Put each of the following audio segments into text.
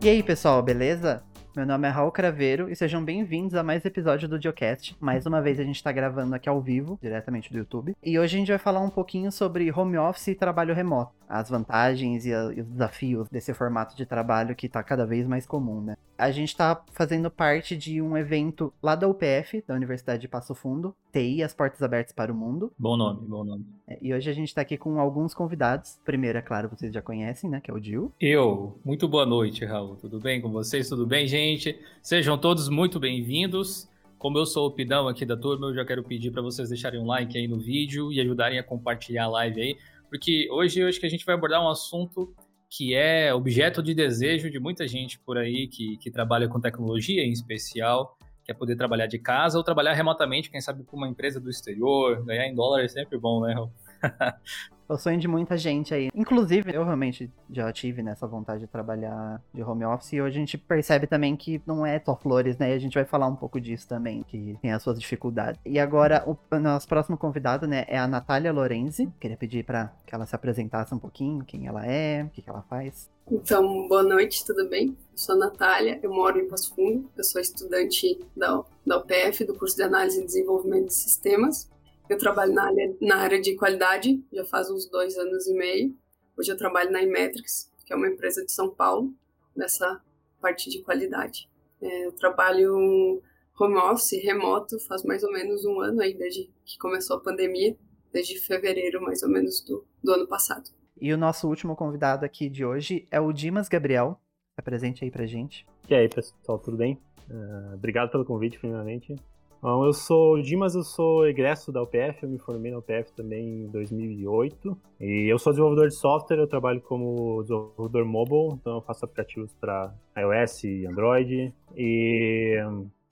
E aí, pessoal, beleza? Meu nome é Raul Craveiro e sejam bem-vindos a mais episódio do Geocast. Mais uma vez a gente está gravando aqui ao vivo, diretamente do YouTube. E hoje a gente vai falar um pouquinho sobre home office e trabalho remoto. As vantagens e, a, e os desafios desse formato de trabalho que está cada vez mais comum, né? A gente está fazendo parte de um evento lá da UPF, da Universidade de Passo Fundo, TI, as portas abertas para o mundo. Bom nome, bom nome. É, e hoje a gente está aqui com alguns convidados. Primeiro, é claro, vocês já conhecem, né? Que é o Dil. Eu. Muito boa noite, Raul. Tudo bem com vocês? Tudo bem, gente? Sejam todos muito bem-vindos. Como eu sou o pidão aqui da turma, eu já quero pedir para vocês deixarem um like aí no vídeo e ajudarem a compartilhar a live aí porque hoje eu acho que a gente vai abordar um assunto que é objeto de desejo de muita gente por aí que, que trabalha com tecnologia em especial, quer poder trabalhar de casa ou trabalhar remotamente, quem sabe com uma empresa do exterior, ganhar em dólar é sempre bom, né? É o sonho de muita gente aí. Inclusive, eu realmente já tive nessa vontade de trabalhar de home office e hoje a gente percebe também que não é só flores, né? E a gente vai falar um pouco disso também, que tem as suas dificuldades. E agora, o nosso próximo convidado, né, é a Natália Lorenzi. Queria pedir para que ela se apresentasse um pouquinho, quem ela é, o que, que ela faz. Então, boa noite, tudo bem? Eu sou a Natália, eu moro em Passo Fundo, eu sou estudante da, da UPF, do curso de Análise e Desenvolvimento de Sistemas. Eu trabalho na área, na área de qualidade já faz uns dois anos e meio. Hoje eu trabalho na Imetrics, que é uma empresa de São Paulo, nessa parte de qualidade. É, eu trabalho home office, remoto, faz mais ou menos um ano aí, desde que começou a pandemia, desde fevereiro mais ou menos do, do ano passado. E o nosso último convidado aqui de hoje é o Dimas Gabriel. Apresente aí pra gente. E aí, pessoal, tudo bem? Uh, obrigado pelo convite, primeiramente. Bom, eu sou o Dimas, eu sou egresso da UPF, eu me formei na UPF também em 2008. E eu sou desenvolvedor de software, eu trabalho como desenvolvedor mobile, então eu faço aplicativos para iOS e Android. E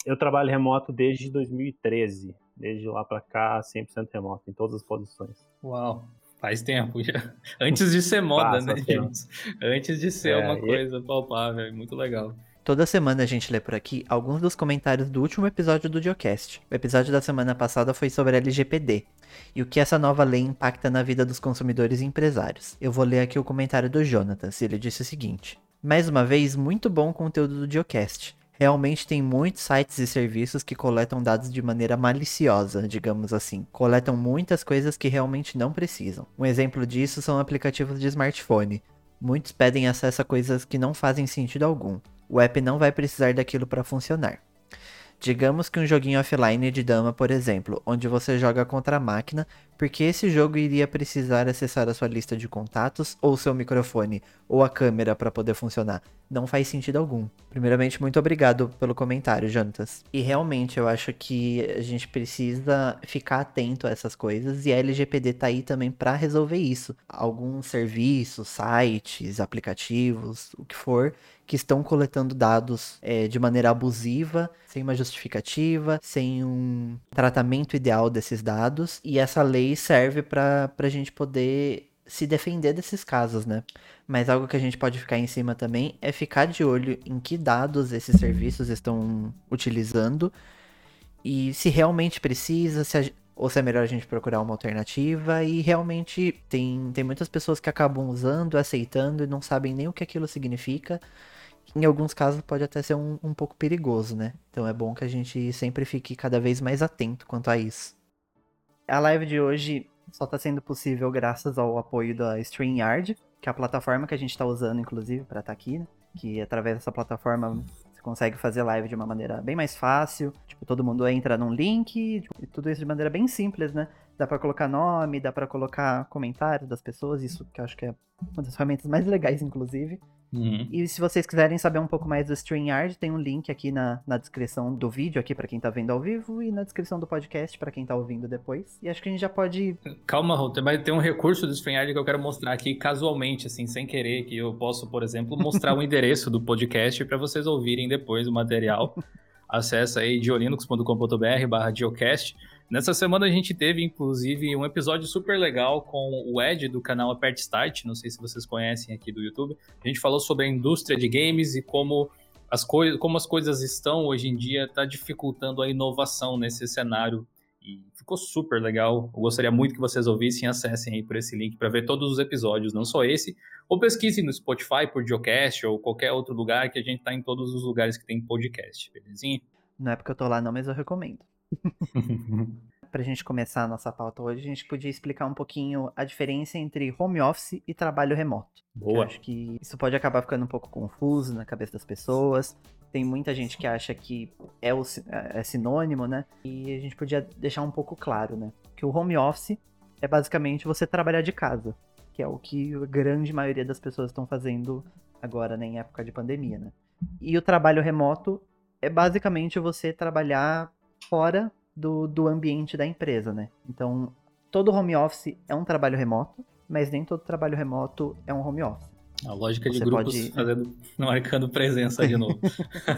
eu trabalho remoto desde 2013, desde lá para cá, 100% remoto, em todas as posições. Uau! Faz tempo já. Antes de ser moda, Passa né? Antes de ser é, uma coisa palpável, muito legal. Toda semana a gente lê por aqui alguns dos comentários do último episódio do Geocast. O episódio da semana passada foi sobre LGPD e o que essa nova lei impacta na vida dos consumidores e empresários. Eu vou ler aqui o comentário do Jonatas, ele disse o seguinte: Mais uma vez, muito bom conteúdo do Geocast. Realmente tem muitos sites e serviços que coletam dados de maneira maliciosa, digamos assim. Coletam muitas coisas que realmente não precisam. Um exemplo disso são aplicativos de smartphone. Muitos pedem acesso a coisas que não fazem sentido algum o app não vai precisar daquilo para funcionar. Digamos que um joguinho offline de dama, por exemplo, onde você joga contra a máquina, porque esse jogo iria precisar acessar a sua lista de contatos, ou seu microfone, ou a câmera para poder funcionar. Não faz sentido algum. Primeiramente, muito obrigado pelo comentário, Jantas. E realmente, eu acho que a gente precisa ficar atento a essas coisas, e a LGPD tá aí também para resolver isso. Alguns serviços, sites, aplicativos, o que for, que estão coletando dados é, de maneira abusiva, sem uma justificativa, sem um tratamento ideal desses dados, e essa lei serve para a gente poder se defender desses casos, né? Mas algo que a gente pode ficar em cima também é ficar de olho em que dados esses serviços estão utilizando e se realmente precisa, se a, ou se é melhor a gente procurar uma alternativa. E realmente tem, tem muitas pessoas que acabam usando, aceitando e não sabem nem o que aquilo significa em alguns casos pode até ser um, um pouco perigoso, né? Então é bom que a gente sempre fique cada vez mais atento quanto a isso. A live de hoje só está sendo possível graças ao apoio da StreamYard, que é a plataforma que a gente está usando, inclusive, para estar tá aqui, né? Que através dessa plataforma você consegue fazer live de uma maneira bem mais fácil. Tipo, todo mundo entra num link, tipo, e tudo isso de maneira bem simples, né? Dá para colocar nome, dá para colocar comentários das pessoas, isso que eu acho que é uma das ferramentas mais legais, inclusive. Uhum. E se vocês quiserem saber um pouco mais do StreamYard, tem um link aqui na, na descrição do vídeo, aqui para quem tá vendo ao vivo, e na descrição do podcast para quem tá ouvindo depois. E acho que a gente já pode. Calma, Rô, mas tem um recurso do StreamYard que eu quero mostrar aqui casualmente, assim, sem querer, que eu posso, por exemplo, mostrar o endereço do podcast para vocês ouvirem depois o material. Acesse aí diolinux.com.br barra geocast. Nessa semana a gente teve, inclusive, um episódio super legal com o Ed do canal Apert Start, não sei se vocês conhecem aqui do YouTube. A gente falou sobre a indústria de games e como as, como as coisas estão hoje em dia, está dificultando a inovação nesse cenário. E ficou super legal. Eu gostaria muito que vocês ouvissem e acessem aí por esse link para ver todos os episódios, não só esse, ou pesquisem no Spotify por Geocast ou qualquer outro lugar que a gente tá em todos os lugares que tem podcast, belezinha? Não é porque eu tô lá não, mas eu recomendo. Pra gente começar a nossa pauta hoje, a gente podia explicar um pouquinho a diferença entre home office e trabalho remoto. Boa. Eu acho que isso pode acabar ficando um pouco confuso na cabeça das pessoas. Tem muita gente que acha que é, o, é sinônimo, né? E a gente podia deixar um pouco claro, né? Que o home office é basicamente você trabalhar de casa, que é o que a grande maioria das pessoas estão fazendo agora, né, em época de pandemia, né? E o trabalho remoto é basicamente você trabalhar fora do, do ambiente da empresa, né? Então, todo home office é um trabalho remoto, mas nem todo trabalho remoto é um home office. A lógica de você grupos pode... fazendo, marcando presença de novo.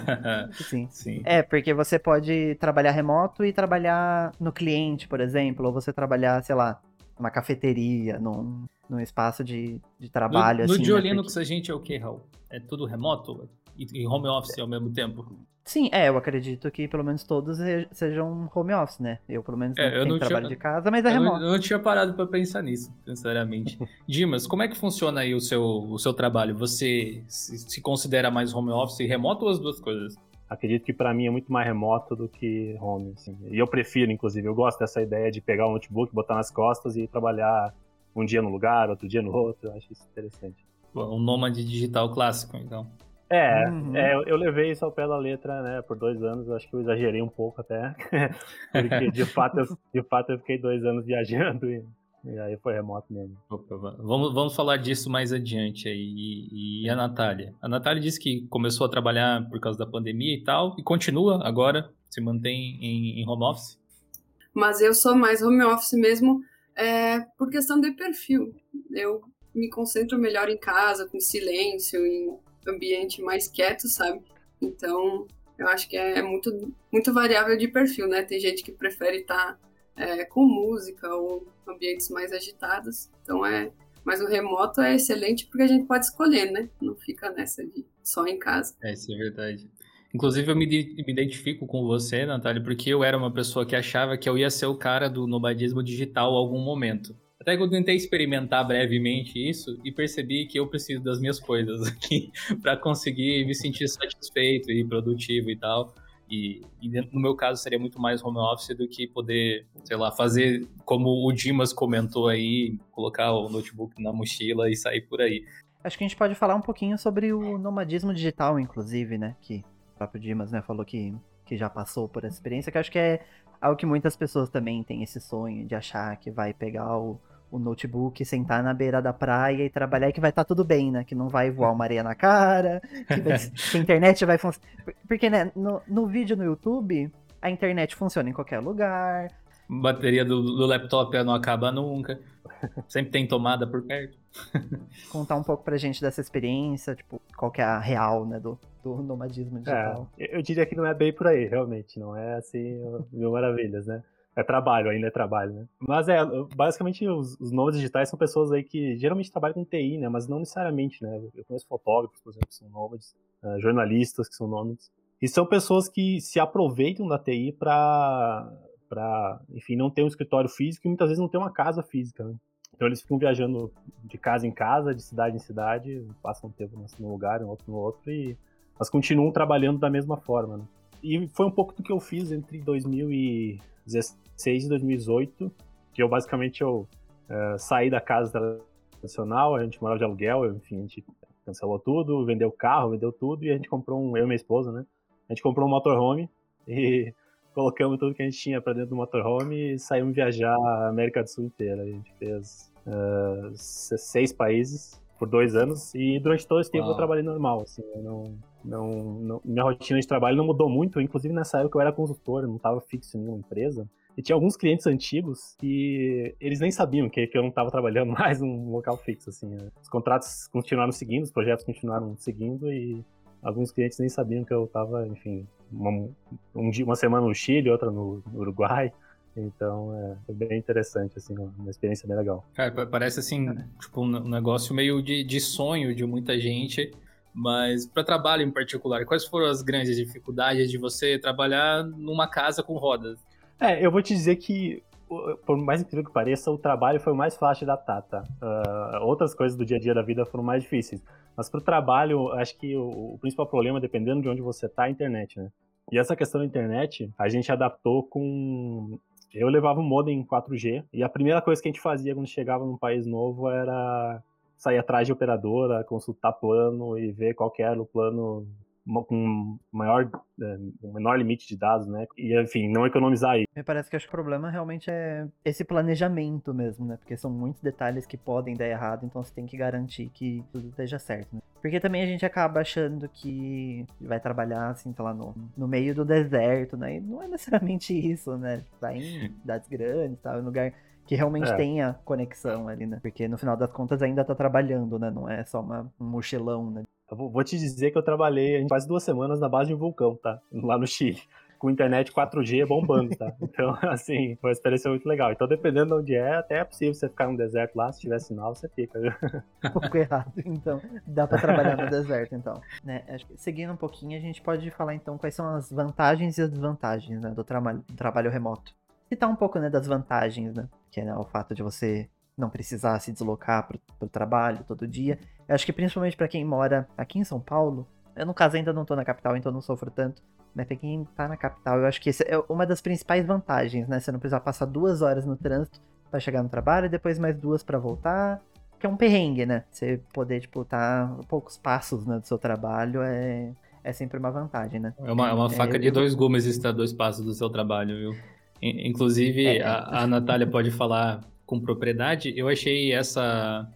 Sim. Sim. É, porque você pode trabalhar remoto e trabalhar no cliente, por exemplo, ou você trabalhar, sei lá, numa cafeteria, num, num espaço de, de trabalho. No, assim, no Diolinux né? porque... a gente é o quê, Raul? É tudo remoto? E, home office ao mesmo tempo? Sim, é, eu acredito que pelo menos todos sejam home office, né? Eu, pelo menos, é, eu tenho trabalho tinha, de casa, mas é remoto. Eu não, eu não tinha parado para pensar nisso, sinceramente. Dimas, como é que funciona aí o seu, o seu trabalho? Você se, se considera mais home office e remoto ou as duas coisas? Acredito que para mim é muito mais remoto do que home, assim. E eu prefiro, inclusive, eu gosto dessa ideia de pegar o notebook, botar nas costas e trabalhar um dia no lugar, outro dia no outro. Eu acho isso interessante. Um nômade digital clássico, então. É, uhum. é, eu levei isso ao pé da letra, né, por dois anos, acho que eu exagerei um pouco até, porque de fato, eu, de fato eu fiquei dois anos viajando e, e aí foi remoto mesmo. Opa, vamos, vamos falar disso mais adiante aí, e, e, a Natália? A Natália disse que começou a trabalhar por causa da pandemia e tal, e continua agora, se mantém em, em home office? Mas eu sou mais home office mesmo é, por questão de perfil, eu me concentro melhor em casa, com silêncio, em ambiente mais quieto, sabe? Então, eu acho que é muito, muito variável de perfil, né? Tem gente que prefere estar tá, é, com música ou ambientes mais agitados. Então, é. Mas o remoto é excelente porque a gente pode escolher, né? Não fica nessa de só em casa. É, isso é verdade. Inclusive, eu me, me identifico com você, Natália, porque eu era uma pessoa que achava que eu ia ser o cara do nomadismo digital algum momento. Até que eu tentei experimentar brevemente isso e percebi que eu preciso das minhas coisas aqui para conseguir me sentir satisfeito e produtivo e tal. E, e, no meu caso seria muito mais home office do que poder, sei lá, fazer como o Dimas comentou aí, colocar o notebook na mochila e sair por aí. Acho que a gente pode falar um pouquinho sobre o nomadismo digital, inclusive, né? Que o próprio Dimas né, falou que, que já passou por essa experiência, que acho que é algo que muitas pessoas também têm esse sonho de achar que vai pegar o, o notebook, sentar na beira da praia e trabalhar e que vai estar tá tudo bem, né? Que não vai voar uma areia na cara, que, vai, que a internet vai funcionar. Porque, né, no, no vídeo no YouTube, a internet funciona em qualquer lugar. Bateria do, do laptop não acaba nunca. Sempre tem tomada por perto. Contar um pouco pra gente dessa experiência, tipo, qual que é a real, né, do, do nomadismo digital. É, eu diria que não é bem por aí, realmente. Não é assim, mil maravilhas, né? É trabalho, ainda é trabalho, né? Mas é, basicamente os, os nomes digitais são pessoas aí que geralmente trabalham com TI, né? Mas não necessariamente, né? Eu conheço fotógrafos, por exemplo, que são nômades, uh, jornalistas que são nômades. E são pessoas que se aproveitam da TI para, para enfim, não ter um escritório físico e muitas vezes não ter uma casa física, né? Então eles ficam viajando de casa em casa, de cidade em cidade, passam um tempo num lugar, um outro no outro, e mas continuam trabalhando da mesma forma. Né? E foi um pouco do que eu fiz entre 2017 2006 e 2008, que eu basicamente eu, uh, saí da casa tradicional, a gente morava de aluguel, enfim, a gente cancelou tudo, vendeu o carro, vendeu tudo, e a gente comprou um, eu e minha esposa, né? A gente comprou um motorhome e colocamos tudo que a gente tinha para dentro do motorhome e saímos viajar a América do Sul inteira. A gente fez uh, seis países por dois anos e durante todo esse tempo eu trabalhei normal, assim, não, não, não, minha rotina de trabalho não mudou muito, inclusive nessa época eu era consultor, eu não estava fixo em nenhuma empresa, e tinha alguns clientes antigos que eles nem sabiam que, que eu não estava trabalhando mais num local fixo, assim, né? os contratos continuaram seguindo, os projetos continuaram seguindo e alguns clientes nem sabiam que eu estava, enfim, uma, um dia, uma semana no Chile, outra no, no Uruguai, então é, é, bem interessante, assim, uma experiência bem legal. Cara, parece assim, tipo, um negócio meio de, de sonho de muita gente, mas para trabalho em particular, quais foram as grandes dificuldades de você trabalhar numa casa com rodas? É, eu vou te dizer que, por mais incrível que pareça, o trabalho foi o mais fácil adaptar, tá? Uh, outras coisas do dia a dia da vida foram mais difíceis. Mas pro trabalho, acho que o, o principal problema, dependendo de onde você tá, é a internet, né? E essa questão da internet, a gente adaptou com. Eu levava um modem 4G, e a primeira coisa que a gente fazia quando chegava num país novo era sair atrás de operadora, consultar plano e ver qual era o plano com maior, é, um menor limite de dados, né? E, enfim, não economizar aí. Me parece que acho que o problema realmente é esse planejamento mesmo, né? Porque são muitos detalhes que podem dar errado, então você tem que garantir que tudo esteja certo, né? Porque também a gente acaba achando que vai trabalhar, assim, sei lá, no, no meio do deserto, né? E não é necessariamente isso, né? Vai em cidades grandes, tal, em lugar que realmente é. tenha conexão ali, né? Porque no final das contas ainda tá trabalhando, né? Não é só uma, um mochilão, né? Eu vou te dizer que eu trabalhei quase duas semanas na base de um vulcão, tá? Lá no Chile. Com internet 4G bombando, tá? Então, assim, foi uma experiência muito legal. Então, dependendo de onde é, até é possível você ficar no deserto lá, se tiver sinal, você fica. Um pouco errado, então. Dá pra trabalhar no deserto, então. Né? Seguindo um pouquinho, a gente pode falar, então, quais são as vantagens e as desvantagens né, do, traba do trabalho remoto citar um pouco, né, das vantagens, né? Que é né, o fato de você não precisar se deslocar pro, pro trabalho todo dia. Eu acho que principalmente para quem mora aqui em São Paulo, eu no caso ainda não tô na capital, então não sofro tanto. Mas pra quem tá na capital, eu acho que essa é uma das principais vantagens, né? Você não precisar passar duas horas no trânsito para chegar no trabalho e depois mais duas para voltar. Que é um perrengue, né? Você poder, tipo, tá poucos passos né, do seu trabalho é, é sempre uma vantagem, né? É uma, é uma é, faca de dois gumes estar dois passos do seu trabalho, viu? Inclusive, é, é. a, a Natália pode falar com propriedade. Eu achei essa,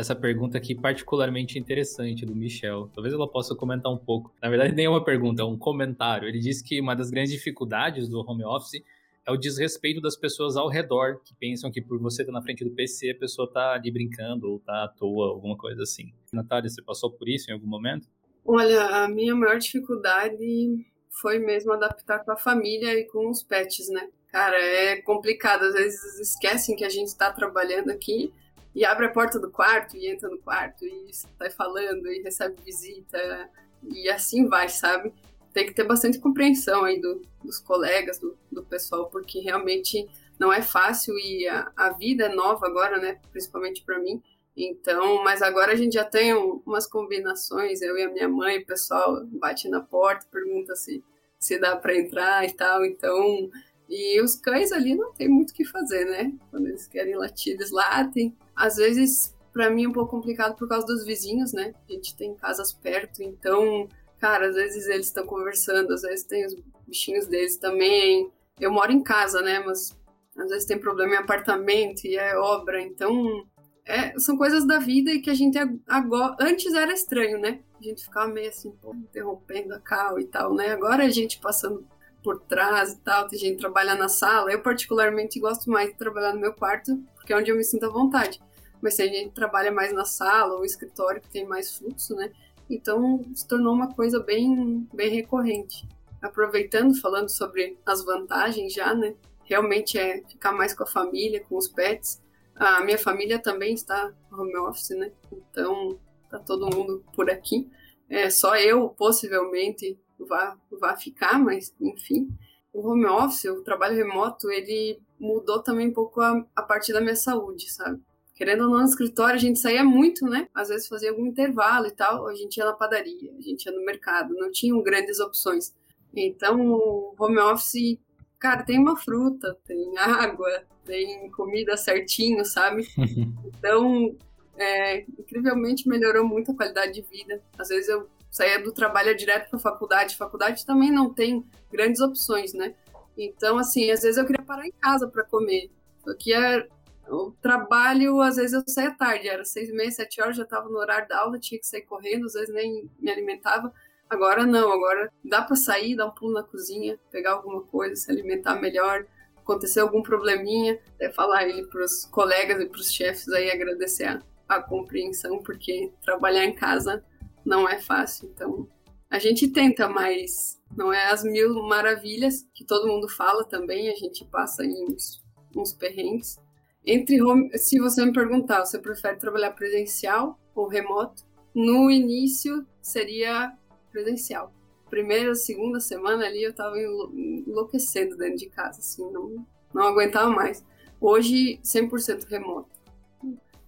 essa pergunta aqui particularmente interessante do Michel. Talvez ela possa comentar um pouco. Na verdade, nem é uma pergunta, é um comentário. Ele disse que uma das grandes dificuldades do home office é o desrespeito das pessoas ao redor, que pensam que por você estar na frente do PC, a pessoa está ali brincando ou está à toa, alguma coisa assim. Natália, você passou por isso em algum momento? Olha, a minha maior dificuldade foi mesmo adaptar com a família e com os pets, né? Cara, é complicado. Às vezes esquecem que a gente está trabalhando aqui e abre a porta do quarto e entra no quarto e sai falando e recebe visita e assim vai, sabe? Tem que ter bastante compreensão aí do, dos colegas, do, do pessoal, porque realmente não é fácil e a, a vida é nova agora, né? Principalmente para mim. Então, mas agora a gente já tem umas combinações, eu e a minha mãe, o pessoal bate na porta, pergunta se, se dá para entrar e tal. Então, e os cães ali não tem muito o que fazer, né? Quando eles querem latir, eles latem. Às vezes, para mim, é um pouco complicado por causa dos vizinhos, né? A gente tem casas perto, então, cara, às vezes eles estão conversando, às vezes tem os bichinhos deles também. Eu moro em casa, né? Mas às vezes tem problema em apartamento e é obra, então. É, são coisas da vida e que a gente agora. Antes era estranho, né? A gente ficava meio assim, pô, interrompendo a cal e tal, né? Agora a gente passando por trás e tal, tem gente que trabalha na sala. Eu, particularmente, gosto mais de trabalhar no meu quarto, porque é onde eu me sinto à vontade. Mas tem gente que trabalha mais na sala ou escritório, que tem mais fluxo, né? Então, se tornou uma coisa bem, bem recorrente. Aproveitando, falando sobre as vantagens já, né? Realmente é ficar mais com a família, com os pets. A minha família também está home office, né? Então, tá todo mundo por aqui. É, só eu, possivelmente, vá, vá ficar, mas enfim. O home office, o trabalho remoto, ele mudou também um pouco a, a parte da minha saúde, sabe? Querendo ou não, no escritório a gente saía muito, né? Às vezes fazia algum intervalo e tal, a gente ia na padaria, a gente ia no mercado, não tinham grandes opções. Então, o home office, cara, tem uma fruta, tem água, tem comida certinho, sabe? Então, é, incrivelmente melhorou muito a qualidade de vida. Às vezes eu saía do trabalho direto para a faculdade. Faculdade também não tem grandes opções, né? Então, assim, às vezes eu queria parar em casa para comer. Só que é, o trabalho, às vezes eu saía tarde, era seis e meia, sete horas, já estava no horário da aula, tinha que sair correndo, às vezes nem me alimentava. Agora não, agora dá para sair, dar um pulo na cozinha, pegar alguma coisa, se alimentar melhor. Acontecer algum probleminha, é falar aí para os colegas e para os chefes aí agradecer a, a compreensão, porque trabalhar em casa não é fácil. Então, a gente tenta, mas não é as mil maravilhas que todo mundo fala também. A gente passa em uns, uns perrengues. Entre home, se você me perguntar, você prefere trabalhar presencial ou remoto? No início seria presencial. primeira, segunda semana ali eu tava enlouquecendo dentro de casa, assim, não, não aguentava mais. Hoje, 100% remoto.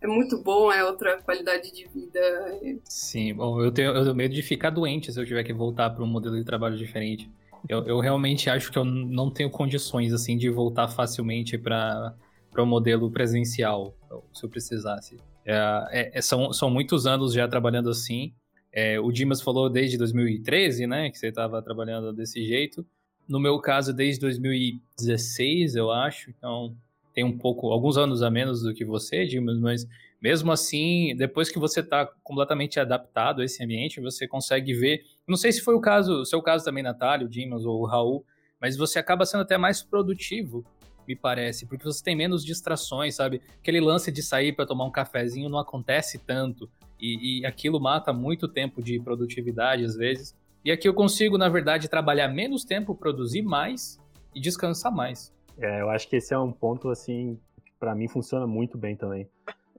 É muito bom, é outra qualidade de vida. É... Sim, bom, eu tenho, eu tenho medo de ficar doente se eu tiver que voltar para um modelo de trabalho diferente. Eu, eu realmente acho que eu não tenho condições, assim, de voltar facilmente para o modelo presencial, se eu precisasse. É, é, são, são muitos anos já trabalhando assim. É, o Dimas falou desde 2013, né, que você estava trabalhando desse jeito. No meu caso, desde 2016, eu acho. Então, tem um pouco, alguns anos a menos do que você, Dimas, mas mesmo assim, depois que você está completamente adaptado a esse ambiente, você consegue ver. Não sei se foi o caso, o seu caso também, Natália, o Dimas ou o Raul, mas você acaba sendo até mais produtivo, me parece, porque você tem menos distrações, sabe? Aquele lance de sair para tomar um cafezinho não acontece tanto, e, e aquilo mata muito tempo de produtividade às vezes. E aqui eu consigo, na verdade, trabalhar menos tempo, produzir mais e descansar mais. É, eu acho que esse é um ponto, assim, que para mim funciona muito bem também.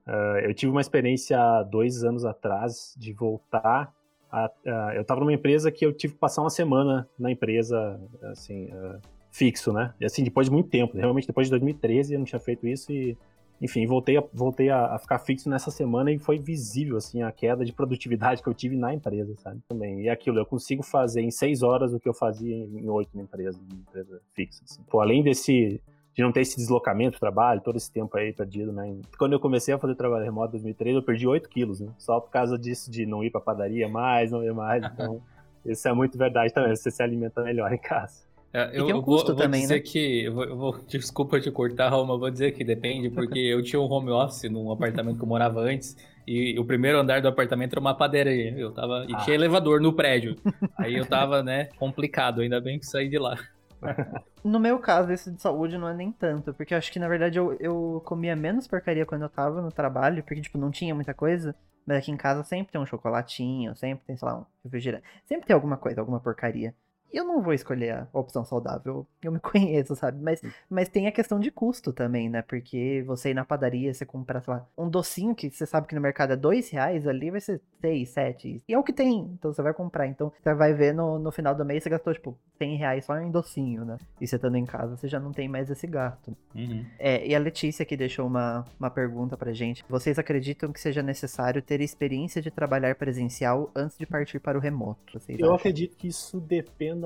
Uh, eu tive uma experiência dois anos atrás de voltar. A, uh, eu estava numa empresa que eu tive que passar uma semana na empresa, assim, uh, fixo, né? E assim, depois de muito tempo. Realmente, depois de 2013 eu não tinha feito isso e enfim, voltei, a, voltei a, a, ficar fixo nessa semana e foi visível, assim, a queda de produtividade que eu tive na empresa, sabe? Também. E aquilo, eu consigo fazer em seis horas o que eu fazia em oito na empresa, na empresa fixa, assim. Pô, além desse, de não ter esse deslocamento, trabalho, todo esse tempo aí perdido, né? Quando eu comecei a fazer trabalho remoto em 2013, eu perdi 8 quilos, né? Só por causa disso, de não ir pra padaria mais, não ir mais, então... Isso é muito verdade também, você se alimenta melhor em casa. É, eu, um vou, vou também, dizer né? que. Eu vou, vou, desculpa te cortar, Roma, vou dizer que depende, porque eu tinha um home office num apartamento que eu morava antes, e o primeiro andar do apartamento era uma padaria. Eu tava. E ah. tinha elevador no prédio. Aí eu tava, né, complicado, ainda bem que saí de lá. No meu caso, esse de saúde não é nem tanto, porque eu acho que na verdade eu, eu comia menos porcaria quando eu tava no trabalho, porque, tipo, não tinha muita coisa. Mas aqui em casa sempre tem um chocolatinho, sempre tem, sei lá, um refrigerante. Sempre tem alguma coisa, alguma porcaria eu não vou escolher a opção saudável. Eu me conheço, sabe? Mas, mas tem a questão de custo também, né? Porque você ir na padaria, você comprar, sei lá, um docinho que você sabe que no mercado é dois reais, ali vai ser seis, sete. E é o que tem, então você vai comprar. Então você vai ver no, no final do mês, você gastou, tipo, 100 reais só em docinho, né? E você estando em casa, você já não tem mais esse gasto. Uhum. É, e a Letícia aqui deixou uma, uma pergunta pra gente. Vocês acreditam que seja necessário ter experiência de trabalhar presencial antes de partir para o remoto? eu acham? acredito que isso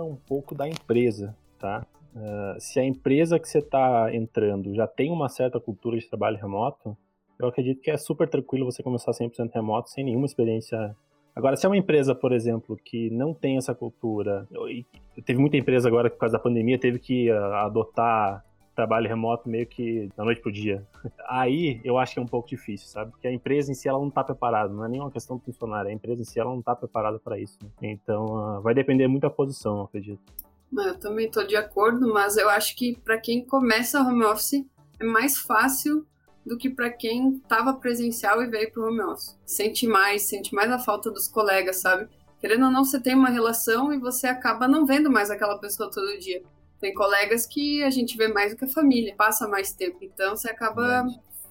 um pouco da empresa, tá? Uh, se a empresa que você está entrando já tem uma certa cultura de trabalho remoto, eu acredito que é super tranquilo você começar 100% remoto sem nenhuma experiência. Agora, se é uma empresa, por exemplo, que não tem essa cultura, e teve muita empresa agora que por causa da pandemia teve que uh, adotar trabalho remoto meio que da noite pro dia. Aí eu acho que é um pouco difícil, sabe? Porque a empresa em si ela não tá preparada, não é nenhuma questão do funcionário, a empresa em si ela não tá preparada para isso. Né? Então uh, vai depender muito da posição, eu acredito. Eu também estou de acordo, mas eu acho que para quem começa home office é mais fácil do que para quem estava presencial e veio para o home office. Sente mais, sente mais a falta dos colegas, sabe? Querendo ou não, você tem uma relação e você acaba não vendo mais aquela pessoa todo dia. Tem colegas que a gente vê mais do que a família, passa mais tempo, então você acaba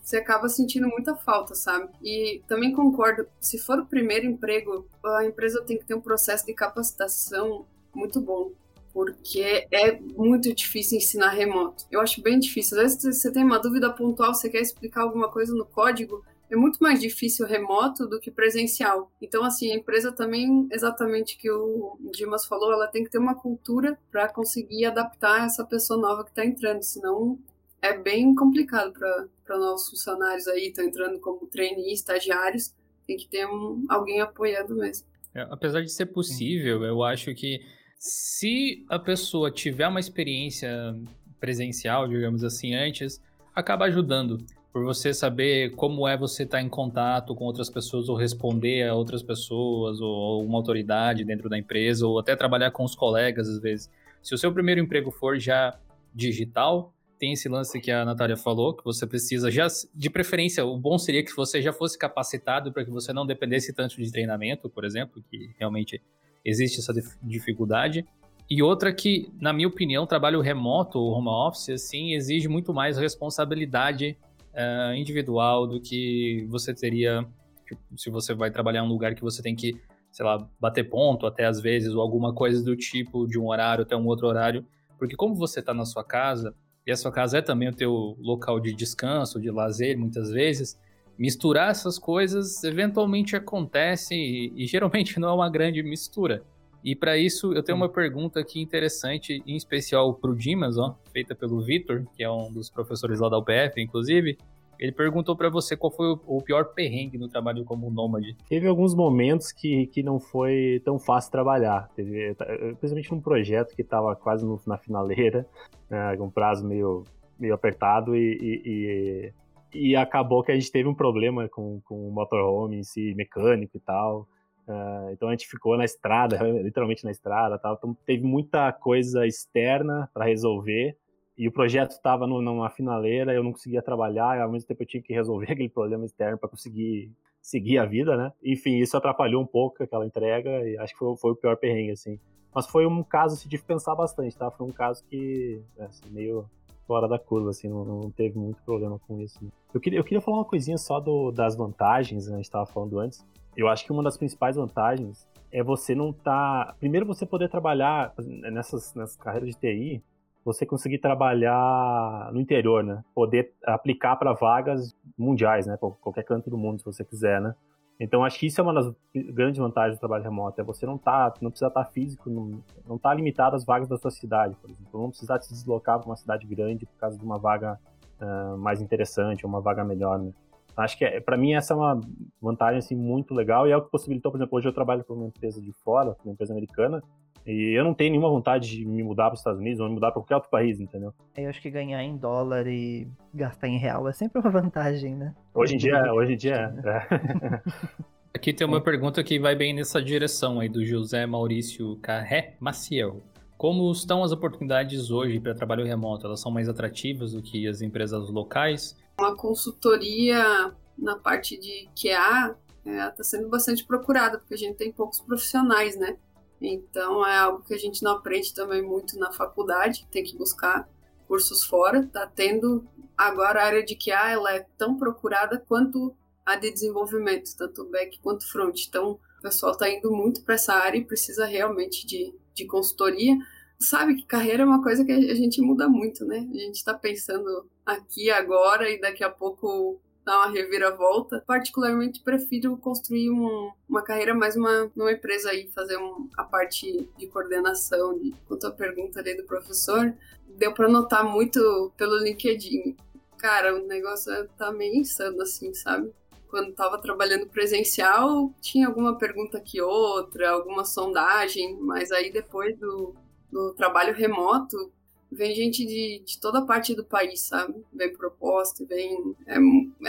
você acaba sentindo muita falta, sabe? E também concordo, se for o primeiro emprego, a empresa tem que ter um processo de capacitação muito bom, porque é muito difícil ensinar remoto. Eu acho bem difícil. Às vezes você tem uma dúvida pontual, você quer explicar alguma coisa no código, é muito mais difícil remoto do que presencial. Então, assim, a empresa também, exatamente que o Dimas falou, ela tem que ter uma cultura para conseguir adaptar essa pessoa nova que está entrando, senão é bem complicado para nossos funcionários aí, estão entrando como trainee, estagiários, tem que ter um, alguém apoiando mesmo. É, apesar de ser possível, eu acho que se a pessoa tiver uma experiência presencial, digamos assim, antes, acaba ajudando por você saber como é você estar tá em contato com outras pessoas ou responder a outras pessoas ou uma autoridade dentro da empresa ou até trabalhar com os colegas às vezes. Se o seu primeiro emprego for já digital, tem esse lance que a Natália falou, que você precisa já, de preferência, o bom seria que você já fosse capacitado para que você não dependesse tanto de treinamento, por exemplo, que realmente existe essa dificuldade. E outra que, na minha opinião, trabalho remoto ou home office, assim, exige muito mais responsabilidade uh, individual do que você teria tipo, se você vai trabalhar em um lugar que você tem que sei lá, bater ponto até às vezes, ou alguma coisa do tipo, de um horário até um outro horário. Porque como você está na sua casa, e a sua casa é também o teu local de descanso, de lazer, muitas vezes, misturar essas coisas eventualmente acontece e, e geralmente não é uma grande mistura. E para isso eu tenho uma pergunta aqui interessante, em especial para o Dimas, ó, feita pelo Vitor, que é um dos professores lá da UPF, inclusive. Ele perguntou para você qual foi o pior perrengue no trabalho como nômade. Teve alguns momentos que, que não foi tão fácil trabalhar. Teve, principalmente num projeto que estava quase no, na finaleira, né, um prazo meio, meio apertado e, e, e, e, acabou que a gente teve um problema com, com o motorhome em si, mecânico e tal. Uh, então a gente ficou na estrada, literalmente na estrada, tal. então teve muita coisa externa para resolver e o projeto estava numa finaleira, eu não conseguia trabalhar, ao mesmo tempo eu tinha que resolver aquele problema externo para conseguir seguir a vida, né? Enfim, isso atrapalhou um pouco aquela entrega e acho que foi, foi o pior perrengue, assim. Mas foi um caso assim, de pensar bastante, tá? Foi um caso que, assim, meio fora da curva, assim, não, não teve muito problema com isso. Né? Eu, queria, eu queria falar uma coisinha só do, das vantagens, né? a gente estava falando antes. Eu acho que uma das principais vantagens é você não estar. Tá... Primeiro, você poder trabalhar nessas, nessas carreiras de TI, você conseguir trabalhar no interior, né? Poder aplicar para vagas mundiais, né? Qualquer canto do mundo, se você quiser, né? Então, acho que isso é uma das grandes vantagens do trabalho remoto. É você não tá, não precisa estar tá físico, não, não tá limitado às vagas da sua cidade, por exemplo. Não precisar se deslocar para uma cidade grande por causa de uma vaga uh, mais interessante, uma vaga melhor, né? Acho que, é, para mim, essa é uma vantagem assim, muito legal e é o que possibilitou, por exemplo, hoje eu trabalho para uma empresa de fora, uma empresa americana, e eu não tenho nenhuma vontade de me mudar para os Estados Unidos ou me mudar para qualquer outro país, entendeu? Eu acho que ganhar em dólar e gastar em real é sempre uma vantagem, né? Hoje em dia, hoje em dia é. é. Aqui tem uma pergunta que vai bem nessa direção aí do José Maurício Carré Maciel. Como estão as oportunidades hoje para trabalho remoto? Elas são mais atrativas do que as empresas locais? Uma consultoria na parte de QA está é, tá sendo bastante procurada, porque a gente tem poucos profissionais, né? Então é algo que a gente não aprende também muito na faculdade, tem que buscar cursos fora. Tá tendo agora a área de QA, ela é tão procurada quanto a de desenvolvimento, tanto back quanto front. Então o pessoal está indo muito para essa área e precisa realmente de, de consultoria sabe que carreira é uma coisa que a gente muda muito, né? A gente está pensando aqui agora e daqui a pouco dá uma reviravolta. Particularmente prefiro construir um, uma carreira mais uma, numa empresa aí, fazer um, a parte de coordenação, de quanto a pergunta ali do professor, deu para notar muito pelo LinkedIn. Cara, o negócio tá meio insano assim, sabe? quando estava trabalhando presencial, tinha alguma pergunta aqui outra, alguma sondagem, mas aí depois do, do trabalho remoto, vem gente de, de toda parte do país, sabe? Vem proposta, vem. É,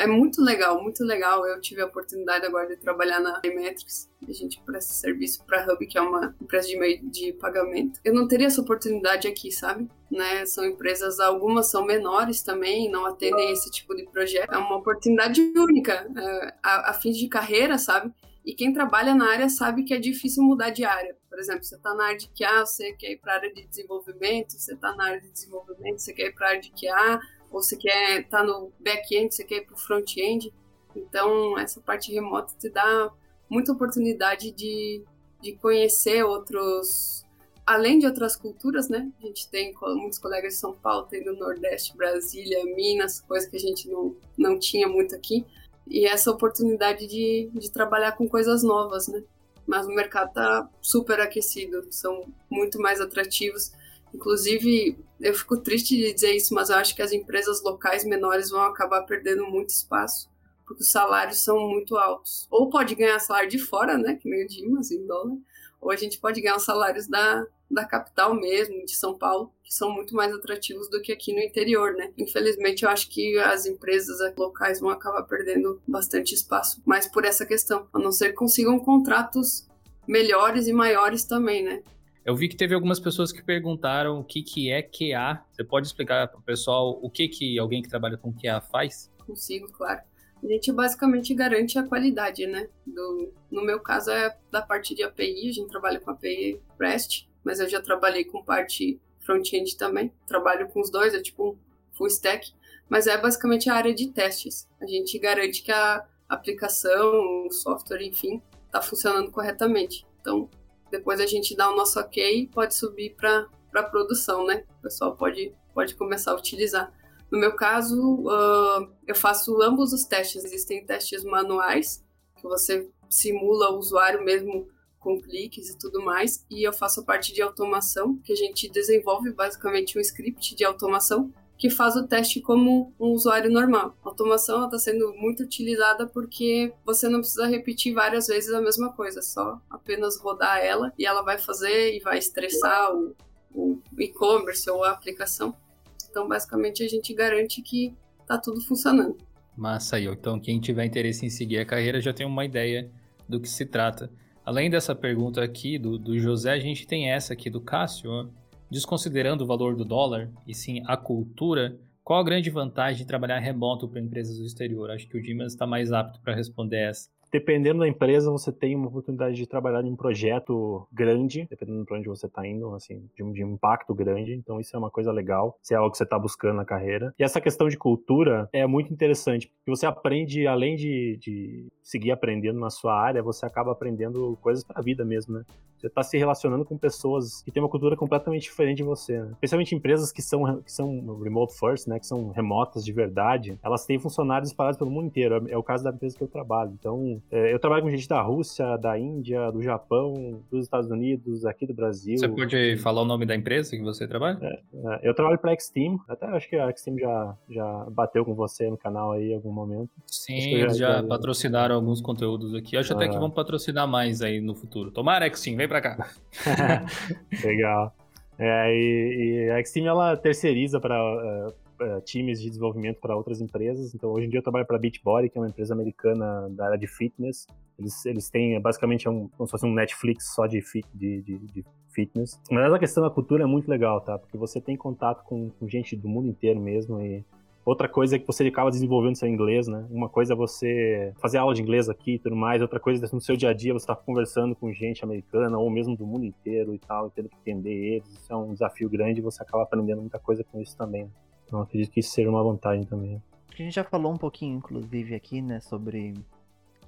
é muito legal, muito legal. Eu tive a oportunidade agora de trabalhar na Metrics. A gente presta serviço para Hub, que é uma empresa de meio de pagamento. Eu não teria essa oportunidade aqui, sabe? Né? São empresas, algumas são menores também, não atendem esse tipo de projeto. É uma oportunidade única, é, a, a fim de carreira, sabe? E quem trabalha na área sabe que é difícil mudar de área. Por exemplo, você está na área de QA, você quer ir para a área de desenvolvimento, você está na área de desenvolvimento, você quer ir para a área de QA, ou você quer estar tá no back-end, você quer ir para o front-end. Então, essa parte remota te dá muita oportunidade de, de conhecer outros, além de outras culturas, né? A gente tem muitos colegas de São Paulo, tem do Nordeste, Brasília, Minas, coisa que a gente não, não tinha muito aqui e essa oportunidade de, de trabalhar com coisas novas, né? Mas o mercado está super aquecido, são muito mais atrativos. Inclusive, eu fico triste de dizer isso, mas eu acho que as empresas locais menores vão acabar perdendo muito espaço, porque os salários são muito altos. Ou pode ganhar salário de fora, né? Que nem o Dimas, em dólar, ou a gente pode ganhar os salários da, da capital mesmo, de São Paulo, que são muito mais atrativos do que aqui no interior, né? Infelizmente, eu acho que as empresas locais vão acabar perdendo bastante espaço, mas por essa questão, a não ser que consigam contratos melhores e maiores também, né? Eu vi que teve algumas pessoas que perguntaram o que, que é QA. Você pode explicar para o pessoal o que, que alguém que trabalha com QA faz? Consigo, claro. A gente basicamente garante a qualidade, né? Do, no meu caso é da parte de API, a gente trabalha com API REST, mas eu já trabalhei com parte front-end também. Trabalho com os dois, é tipo um full stack, mas é basicamente a área de testes. A gente garante que a aplicação, o software, enfim, está funcionando corretamente. Então, depois a gente dá o nosso ok e pode subir para a produção, né? O pessoal pode, pode começar a utilizar. No meu caso, uh, eu faço ambos os testes. Existem testes manuais, que você simula o usuário mesmo com cliques e tudo mais, e eu faço a parte de automação, que a gente desenvolve basicamente um script de automação que faz o teste como um usuário normal. A automação está sendo muito utilizada porque você não precisa repetir várias vezes a mesma coisa, só apenas rodar ela e ela vai fazer e vai estressar o, o e-commerce ou a aplicação. Então, basicamente, a gente garante que está tudo funcionando. Massa aí, então quem tiver interesse em seguir a carreira já tem uma ideia do que se trata. Além dessa pergunta aqui do, do José, a gente tem essa aqui do Cássio, Desconsiderando o valor do dólar, e sim a cultura, qual a grande vantagem de trabalhar remoto para empresas do exterior? Acho que o Dimas está mais apto para responder essa dependendo da empresa, você tem uma oportunidade de trabalhar em um projeto grande, dependendo para onde você está indo, assim, de um, de um, impacto grande. Então, isso é uma coisa legal, se é algo que você está buscando na carreira. E essa questão de cultura é muito interessante, porque você aprende, além de, de seguir aprendendo na sua área, você acaba aprendendo coisas para a vida mesmo, né? Você está se relacionando com pessoas que têm uma cultura completamente diferente de você, né? Especialmente empresas que são, que são remote first, né? Que são remotas de verdade. Elas têm funcionários espalhados pelo mundo inteiro. É o caso da empresa que eu trabalho. Então, é, eu trabalho com gente da Rússia, da Índia, do Japão, dos Estados Unidos, aqui do Brasil. Você pode falar o nome da empresa que você trabalha? É, é, eu trabalho para a Xteam. Até acho que a Xteam já, já bateu com você no canal aí em algum momento. Sim, eles já, já, patrocinaram alguns conteúdos aqui. Acho ah. até que vão patrocinar mais aí no futuro. Tomara, Xteam, vem para cá. Legal. É, e, e, a Xteam ela terceiriza para uh, uh, times de desenvolvimento para outras empresas. Então, hoje em dia eu trabalho para a Beachbody, que é uma empresa americana da área de fitness. Eles, eles têm, basicamente, é um, como se fosse um Netflix só de, de, de, de fitness. Mas a questão da cultura é muito legal, tá? Porque você tem contato com, com gente do mundo inteiro mesmo e Outra coisa é que você acaba desenvolvendo seu inglês, né? Uma coisa é você fazer aula de inglês aqui e tudo mais, outra coisa é no seu dia a dia você estar tá conversando com gente americana ou mesmo do mundo inteiro e tal, e tendo que entender eles. Isso é um desafio grande e você acaba aprendendo muita coisa com isso também. Então acredito que isso seja uma vantagem também. A gente já falou um pouquinho, inclusive, aqui, né, sobre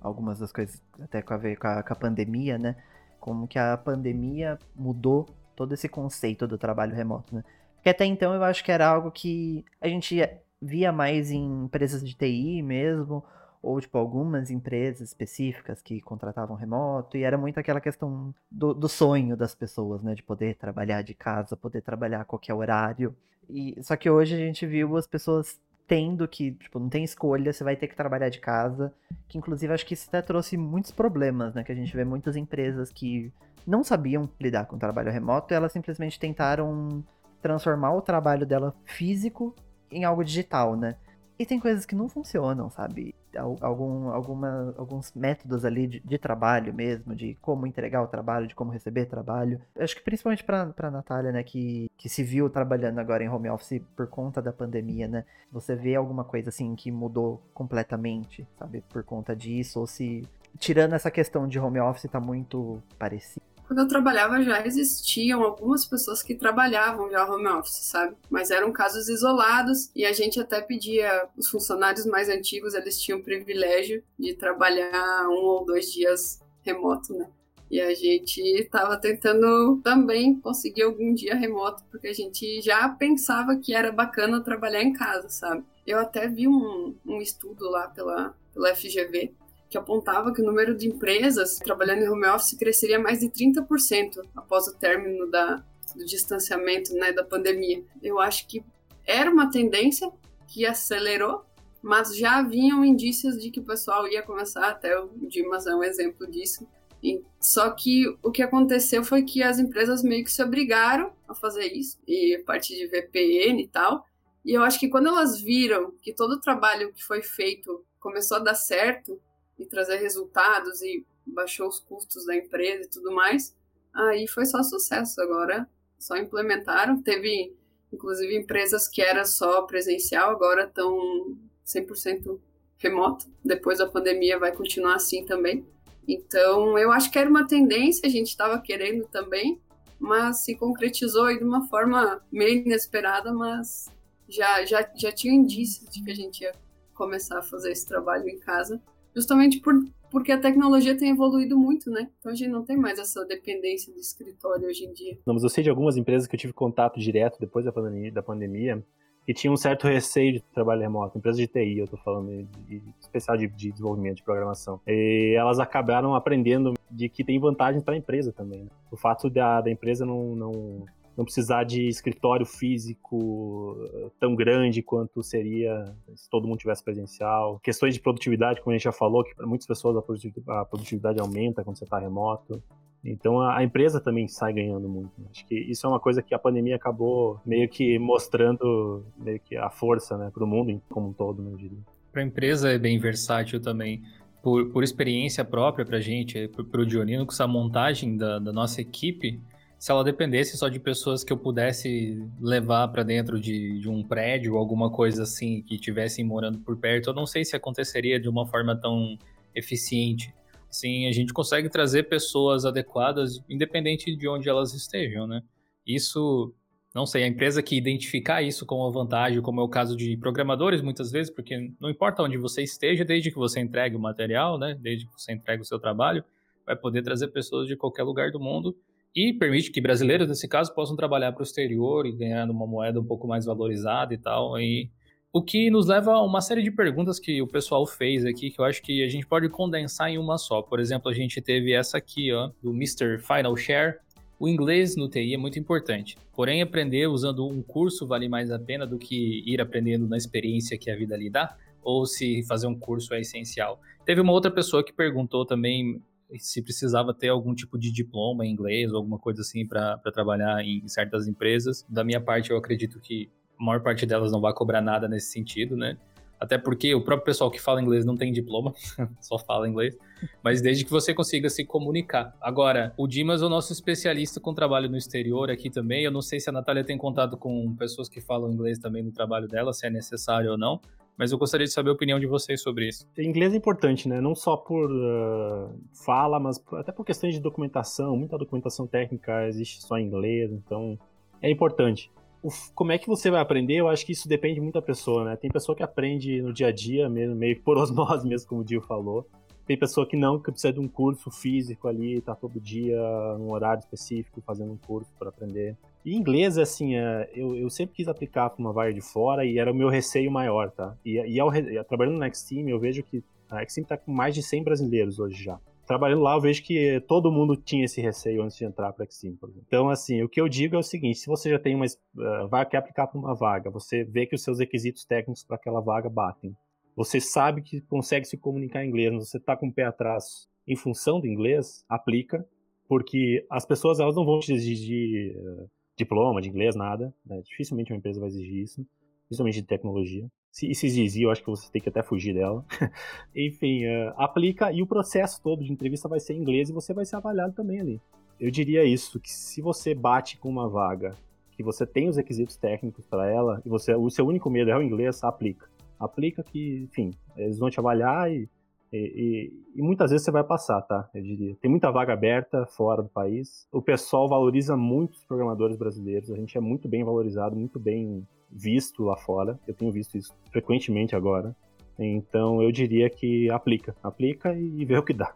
algumas das coisas até com a ver com a, com a pandemia, né? Como que a pandemia mudou todo esse conceito do trabalho remoto, né? Porque até então eu acho que era algo que a gente via mais em empresas de TI mesmo, ou tipo algumas empresas específicas que contratavam remoto, e era muito aquela questão do, do sonho das pessoas, né? De poder trabalhar de casa, poder trabalhar a qualquer horário. E, só que hoje a gente viu as pessoas tendo que, tipo, não tem escolha, você vai ter que trabalhar de casa. Que inclusive acho que isso até trouxe muitos problemas, né? Que a gente vê muitas empresas que não sabiam lidar com o trabalho remoto e elas simplesmente tentaram transformar o trabalho dela físico em algo digital, né? E tem coisas que não funcionam, sabe? Algum, alguma, alguns métodos ali de, de, trabalho mesmo, de como entregar o trabalho, de como receber trabalho. Acho que principalmente pra, pra Natália, né, que, que se viu trabalhando agora em home office por conta da pandemia, né? Você vê alguma coisa assim que mudou completamente, sabe? Por conta disso, ou se. Tirando essa questão de home office, tá muito parecido quando eu trabalhava já existiam algumas pessoas que trabalhavam já home office, sabe? Mas eram casos isolados e a gente até pedia, os funcionários mais antigos, eles tinham o privilégio de trabalhar um ou dois dias remoto, né? E a gente estava tentando também conseguir algum dia remoto, porque a gente já pensava que era bacana trabalhar em casa, sabe? Eu até vi um, um estudo lá pela, pela FGV que apontava que o número de empresas trabalhando em home office cresceria mais de 30% após o término da, do distanciamento, né, da pandemia. Eu acho que era uma tendência que acelerou, mas já haviam indícios de que o pessoal ia começar, até o Dimas é um exemplo disso. E, só que o que aconteceu foi que as empresas meio que se obrigaram a fazer isso, e a partir de VPN e tal. E eu acho que quando elas viram que todo o trabalho que foi feito começou a dar certo, e trazer resultados e baixou os custos da empresa e tudo mais, aí foi só sucesso. Agora só implementaram. Teve, inclusive, empresas que era só presencial, agora estão 100% remoto. Depois da pandemia vai continuar assim também. Então, eu acho que era uma tendência, a gente estava querendo também, mas se concretizou de uma forma meio inesperada, mas já, já, já tinha indícios de que a gente ia começar a fazer esse trabalho em casa justamente por, porque a tecnologia tem evoluído muito, né? Então a gente não tem mais essa dependência do escritório hoje em dia. Não, mas eu sei de algumas empresas que eu tive contato direto depois da pandemia, da pandemia que tinham um certo receio de trabalho remoto. Empresas de TI, eu tô falando, de, de especial de, de, desenvolvimento, de programação. E elas acabaram aprendendo de que tem vantagens para a empresa também. Né? O fato da, da empresa não, não não precisar de escritório físico eh, tão grande quanto seria se todo mundo tivesse presencial. Questões de produtividade, como a gente já falou, que para muitas pessoas a produtividade aumenta quando você está remoto. Então a, empresa também sai ganhando muito. Né? Acho que isso é uma coisa que a pandemia acabou meio que mostrando meio que a força né, para o mundo como um todo, né, eu diria. Para a empresa é bem versátil também. Por, por experiência própria para a gente, para o Dionino, com essa montagem da, da nossa equipe, se ela dependesse só de pessoas que eu pudesse levar para dentro de, de, um prédio, alguma coisa assim, que estivessem morando por perto, eu não sei se aconteceria de uma forma tão eficiente. Assim, a gente consegue trazer pessoas adequadas, independente de onde elas estejam, né? Isso, não sei, a empresa que identificar isso como uma vantagem, como é o caso de programadores, muitas vezes, porque não importa onde você esteja, desde que você entregue o material, né? Desde que você entregue o seu trabalho, vai poder trazer pessoas de qualquer lugar do mundo e permite que brasileiros, nesse caso, possam trabalhar para o exterior e ganhar uma moeda um pouco mais valorizada e tal. E o que nos leva a uma série de perguntas que o pessoal fez aqui, que eu acho que a gente pode condensar em uma só. Por exemplo, a gente teve essa aqui, ó, do Mr. Final Share. O inglês no TI é muito importante, porém aprender usando um curso vale mais a pena do que ir aprendendo na experiência que a vida lhe dá, ou se fazer um curso é essencial. Teve uma outra pessoa que perguntou também se precisava ter algum tipo de diploma em inglês ou alguma coisa assim para trabalhar em certas empresas. Da minha parte, eu acredito que a maior parte delas não vai cobrar nada nesse sentido, né? Até porque o próprio pessoal que fala inglês não tem diploma, só fala inglês. Mas desde que você consiga se comunicar. Agora, o Dimas é o nosso especialista com trabalho no exterior aqui também. Eu não sei se a Natália tem contato com pessoas que falam inglês também no trabalho dela, se é necessário ou não mas eu gostaria de saber a opinião de vocês sobre isso. O inglês é importante, né? Não só por uh, fala, mas até por questões de documentação. Muita documentação técnica existe só em inglês, então é importante. O, como é que você vai aprender? Eu acho que isso depende muito da pessoa, né? Tem pessoa que aprende no dia a dia, mesmo, meio por osmose mesmo, como o Dio falou. Tem pessoa que não, que precisa de um curso físico ali, tá todo dia num horário específico fazendo um curso para aprender. E inglês, assim, é, eu, eu sempre quis aplicar para uma vaga de fora e era o meu receio maior, tá? E, e ao, trabalhando no Next Team, eu vejo que a Next Team tá com mais de 100 brasileiros hoje já. Trabalhando lá, eu vejo que todo mundo tinha esse receio antes de entrar para a Team, por exemplo. Então, assim, o que eu digo é o seguinte, se você já tem uma... Uh, vai quer aplicar para uma vaga, você vê que os seus requisitos técnicos para aquela vaga batem. Você sabe que consegue se comunicar em inglês, mas você está com o pé atrás em função do inglês, aplica, porque as pessoas elas não vão te exigir... Uh, diploma de inglês, nada. Né? Dificilmente uma empresa vai exigir isso, principalmente de tecnologia. Se, se exigir, eu acho que você tem que até fugir dela. Enfim, uh, aplica e o processo todo de entrevista vai ser em inglês e você vai ser avaliado também ali. Eu diria isso, que se você bate com uma vaga, que você tem os requisitos técnicos para ela, e você o seu único medo é o inglês, aplica. Aplica que, enfim, eles vão te avaliar e e, e, e, muitas vezes você vai passar, tá? Eu diria. Tem muita vaga aberta fora do país. O pessoal valoriza muito os programadores brasileiros. A gente é muito bem valorizado, muito bem visto lá fora. Eu tenho visto isso frequentemente agora. Então eu diria que aplica. Aplica e vê o que dá.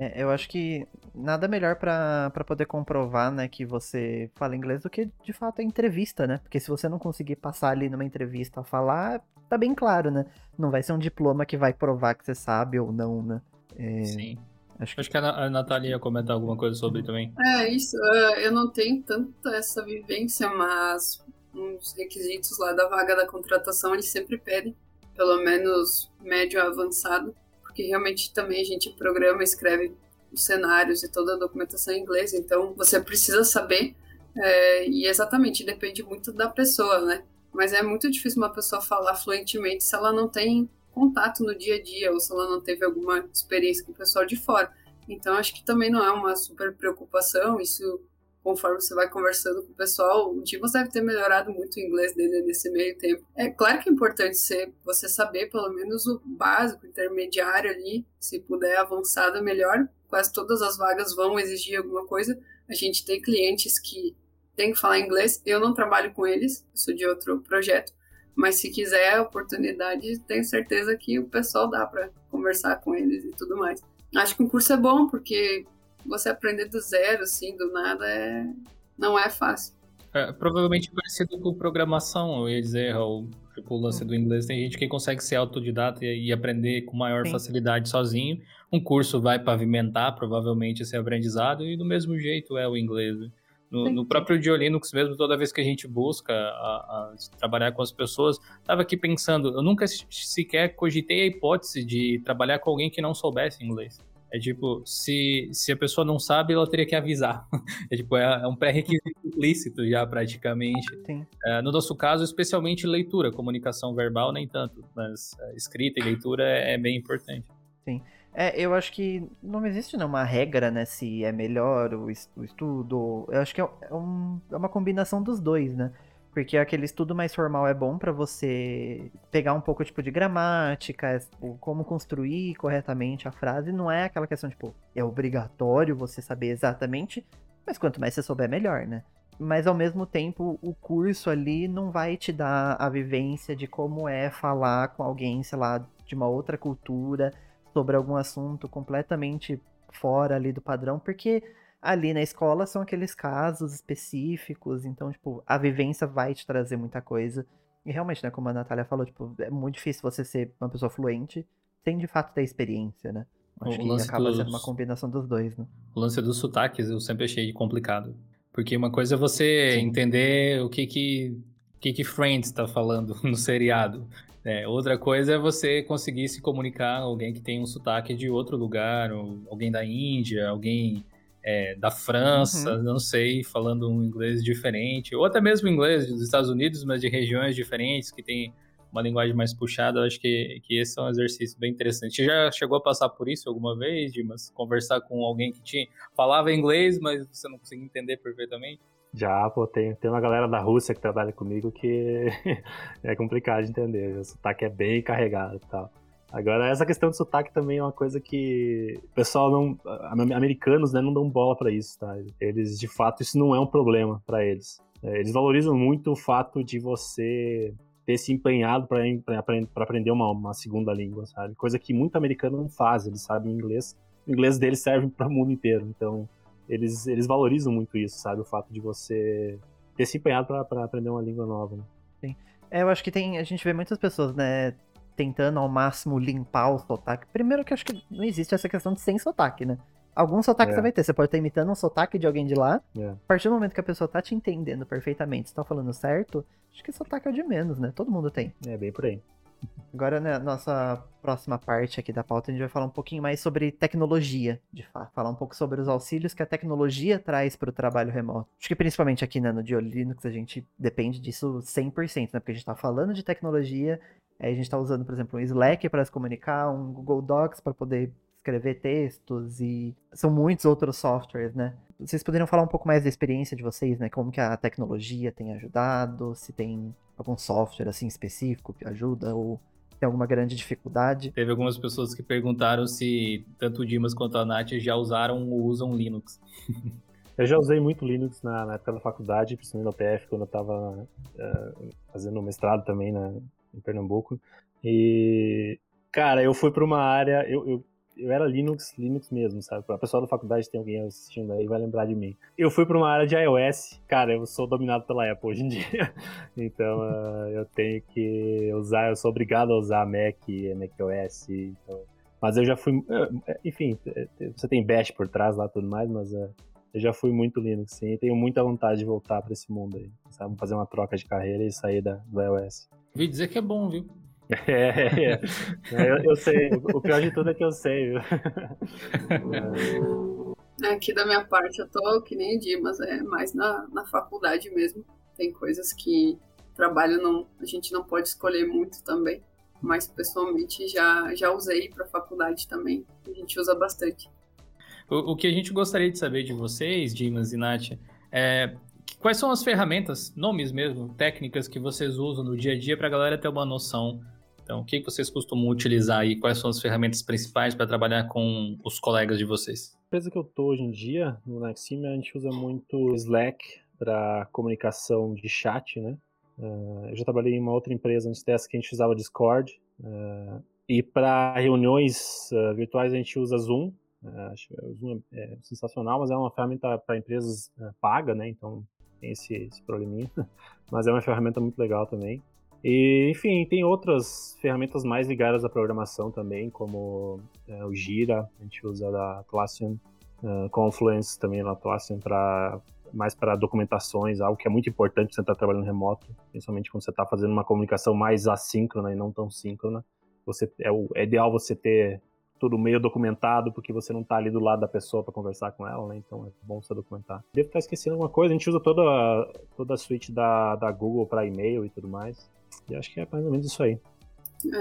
É, eu acho que nada melhor para poder comprovar, né, que você fala inglês do que de fato a entrevista, né? Porque se você não conseguir passar ali numa entrevista a falar, tá bem claro, né? Não vai ser um diploma que vai provar que você sabe ou não, né? É... Sim. Acho que... Acho que a Natália ia comentar alguma coisa sobre também. É, isso. Uh, eu não tenho tanta essa vivência, mas uns requisitos lá da vaga da contratação, eles sempre pedem, pelo menos médio avançado, porque realmente também a gente programa, escreve os cenários e toda a documentação em inglês, então você precisa saber, é, e exatamente, depende muito da pessoa, né? Mas é muito difícil uma pessoa falar fluentemente se ela não tem contato no dia a dia ou se ela não teve alguma experiência com o pessoal de fora. Então acho que também não é uma super preocupação, isso conforme você vai conversando com o pessoal, o Dimas deve ter melhorado muito o inglês dele nesse meio tempo. É claro que é importante ser, você saber pelo menos o básico, intermediário ali, se puder avançado melhor. Quase todas as vagas vão exigir alguma coisa. A gente tem clientes que tem que falar inglês. Eu não trabalho com eles, sou de outro projeto, Mas se quiser a oportunidade, tenho certeza que o pessoal dá para conversar com eles e tudo mais. Acho que o curso é bom porque você aprender do zero, assim, do nada, é... não é fácil. É, provavelmente parecido com programação, eu ia dizer, Raul. Tipo, o lance do inglês, tem gente que consegue ser autodidata e aprender com maior Sim. facilidade sozinho. Um curso vai pavimentar, provavelmente, esse aprendizado, e do mesmo jeito é o inglês. No, no, próprio Diolinux mesmo, toda vez que a gente busca a, a trabalhar com as pessoas, estava aqui pensando, eu nunca sequer cogitei a hipótese de trabalhar com alguém que não soubesse inglês. É tipo, se, se a pessoa não sabe, ela teria que avisar. É tipo, é, é um pré-requisito implícito já, praticamente. É, no nosso caso, especialmente leitura, comunicação verbal, nem tanto, mas é, escrita e leitura é, é, bem importante. Sim. É, eu acho que não existe né, uma regra, né, se é melhor o, estudo. Eu acho que é, é, um, é uma combinação dos dois, né? Porque aquele estudo mais formal é bom para você pegar um pouco tipo de gramática, como construir corretamente a frase, não é aquela questão tipo, é obrigatório você saber exatamente, mas quanto mais você souber melhor, né? Mas ao mesmo tempo, o curso ali não vai te dar a vivência de como é falar com alguém, sei lá, de uma outra cultura sobre algum assunto completamente fora ali do padrão, porque ali na escola são aqueles casos específicos, então, tipo, a vivência vai te trazer muita coisa. E realmente, né, como a Natália falou, tipo, é muito difícil você ser uma pessoa fluente sem de fato ter experiência, né? Acho o que acaba dos... sendo uma combinação dos dois, né? O lance dos sotaques eu sempre achei complicado. Porque uma coisa é você Sim. entender o que que, que, que Friends está falando no seriado. É, outra coisa é você conseguir se comunicar com alguém que tem um sotaque de outro lugar, alguém da Índia, alguém é, da França, uhum. não sei, falando um inglês diferente, ou até mesmo inglês dos Estados Unidos, mas de regiões diferentes, que tem uma linguagem mais puxada, eu acho que, que esse é um exercício bem interessante. Você já chegou a passar por isso alguma vez, Dimas? Conversar com alguém que tinha, falava inglês, mas você não conseguia entender perfeitamente? Já, pô, tem, tem uma galera da Rússia que trabalha comigo que é complicado de entender. O sotaque é bem carregado e tal. Agora, essa questão de sotaque também é uma coisa que o pessoal não. Americanos, né, não dão bola para isso, tá? Eles, de fato, isso não é um problema para eles. É, eles valorizam muito o fato de você ter se empenhado para aprender uma, uma, segunda língua, sabe? Coisa que muito americano não faz, eles sabem inglês. O inglês deles serve para o mundo inteiro, então eles, eles valorizam muito isso, sabe? O fato de você ter se empenhado para aprender uma língua nova. Né? Sim. É, eu acho que tem. A gente vê muitas pessoas, né? tentando ao máximo limpar o sotaque. Primeiro que eu acho que não existe essa questão de sem sotaque, né? Algum sotaque é. você vai ter. Você pode estar imitando um sotaque de alguém de lá. É. A partir do momento que a pessoa tá te entendendo perfeitamente, você tá falando certo, acho que sotaque é o de menos, né? Todo mundo tem. É, bem por aí. Agora, né, nossa próxima parte aqui da pauta, a gente vai falar um pouquinho mais sobre tecnologia, de fato. Falar um pouco sobre os auxílios que a tecnologia traz para o trabalho remoto. Acho que principalmente aqui né, no Dio a gente depende disso 100%, né? Porque a gente está falando de tecnologia Aí a gente está usando, por exemplo, um Slack para se comunicar, um Google Docs para poder escrever textos e são muitos outros softwares, né? Vocês poderiam falar um pouco mais da experiência de vocês, né? Como que a tecnologia tem ajudado, se tem algum software assim específico que ajuda ou tem alguma grande dificuldade. Teve algumas pessoas que perguntaram se tanto o Dimas quanto a Nath já usaram ou usam Linux. Eu já usei muito Linux na, na época da faculdade, principalmente no PF, quando eu estava uh, eh, fazendo mestrado também na, em Pernambuco. E, cara, eu fui para uma área. Eu, eu, eu, era Linux, Linux mesmo, sabe? A pessoa da faculdade tem alguém assistindo aí vai lembrar de mim. Eu fui para uma área de iOS. Cara, eu sou dominado pela Apple hoje em dia. então uh, eu tenho que usar, eu sou obrigado a usar Mac, macOS. Então, mas eu já fui. Eh, enfim, eh, você tem Bash por trás lá tudo mais, mas. Uh, eu já fui muito Linux, sim, tenho muita vontade de voltar para esse mundo aí. Sabe? Fazer uma troca de carreira e sair da, do iOS. Vi dizer que é bom, viu? É, é. Eu, eu, sei. O pior de tudo é que eu sei, viu? Aqui da minha parte eu tô que nem o Dimas, é mais na, na faculdade mesmo. Tem coisas que trabalho não, a gente não pode escolher muito também. Mas pessoalmente já, já usei para faculdade também. A gente usa bastante. O, o, que a gente gostaria de saber de vocês, Dimas e Nath, é Quais são as ferramentas, nomes mesmo, técnicas que vocês usam no dia a dia para a galera ter uma noção? Então, o que vocês costumam utilizar e quais são as ferramentas principais para trabalhar com os colegas de vocês? A empresa que eu estou hoje em dia, no Nexime, a gente usa muito Slack para comunicação de chat, né? Uh, eu já trabalhei em uma outra empresa antes dessa que a gente usava Discord. Uh, e para reuniões uh, virtuais a gente usa Zoom. o Zoom é, é, sensacional, mas é uma ferramenta para empresas paga, né? Então tem esse, esse probleminha. mas é uma ferramenta muito legal também. E, enfim, tem outras ferramentas mais ligadas à programação também, como o Gira, a gente usa da Atlassian, Confluence também na Atlassian para mais para documentações, algo que é muito importante você estar tá trabalhando remoto, principalmente quando você está fazendo uma comunicação mais assíncrona e não tão síncrona. Você, é, o, é ideal você ter tudo meio documentado, porque você não está ali do lado da pessoa para conversar com ela, né? Então é bom você documentar. Devo estar esquecendo alguma coisa, a gente usa toda, toda a suite da, da Google para e-mail e tudo mais. E acho que é mais ou menos isso aí.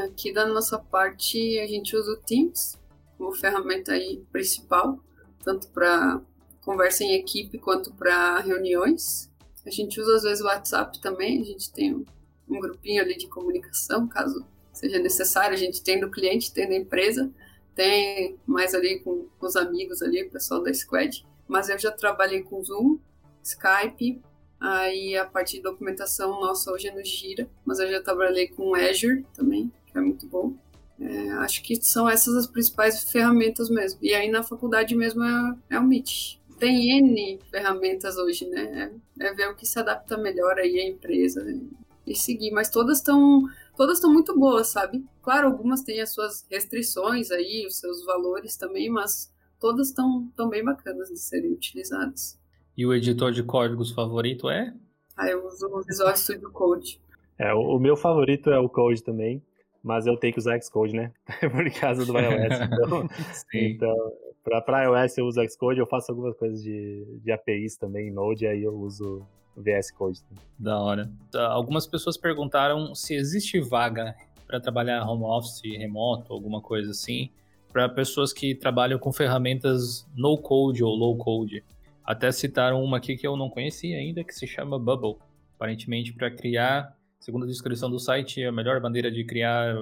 Aqui da nossa parte, a gente usa o Teams como ferramenta aí principal, tanto para conversa em equipe quanto para reuniões. A gente usa às vezes o WhatsApp também, a gente tem um, um grupinho ali de comunicação, caso seja necessário, a gente tem do cliente, tem da empresa, tem mais ali com, com os amigos ali, o pessoal da Squad. Mas eu já trabalhei com Zoom, Skype, aí a parte de documentação nossa hoje é no Gira, mas eu já trabalhei com Azure também, que é muito bom. É, acho que são essas as principais ferramentas mesmo. E aí na faculdade mesmo é, é o Meet tem N ferramentas hoje, né? É, é ver o que se adapta melhor aí à empresa né? e seguir. Mas todas estão todas estão muito boas, sabe? Claro, algumas têm as suas restrições aí, os seus valores também, mas todas estão tão bem bacanas de serem utilizadas. E o editor de códigos favorito é? Ah, eu uso o Visual Studio Code. É, o, o meu favorito é o Code também, mas eu tenho que usar Xcode, né? Por causa do iOS. Então, então para iOS eu uso Xcode, eu faço algumas coisas de, de APIs também, Node, aí eu uso VS Code. Da hora. Tá, algumas pessoas perguntaram se existe vaga para trabalhar home office, remoto, alguma coisa assim, para pessoas que trabalham com ferramentas no code ou low code. Até citaram uma aqui que eu não conhecia ainda, que se chama Bubble. Aparentemente, para criar, segundo a descrição do site, é a melhor maneira de criar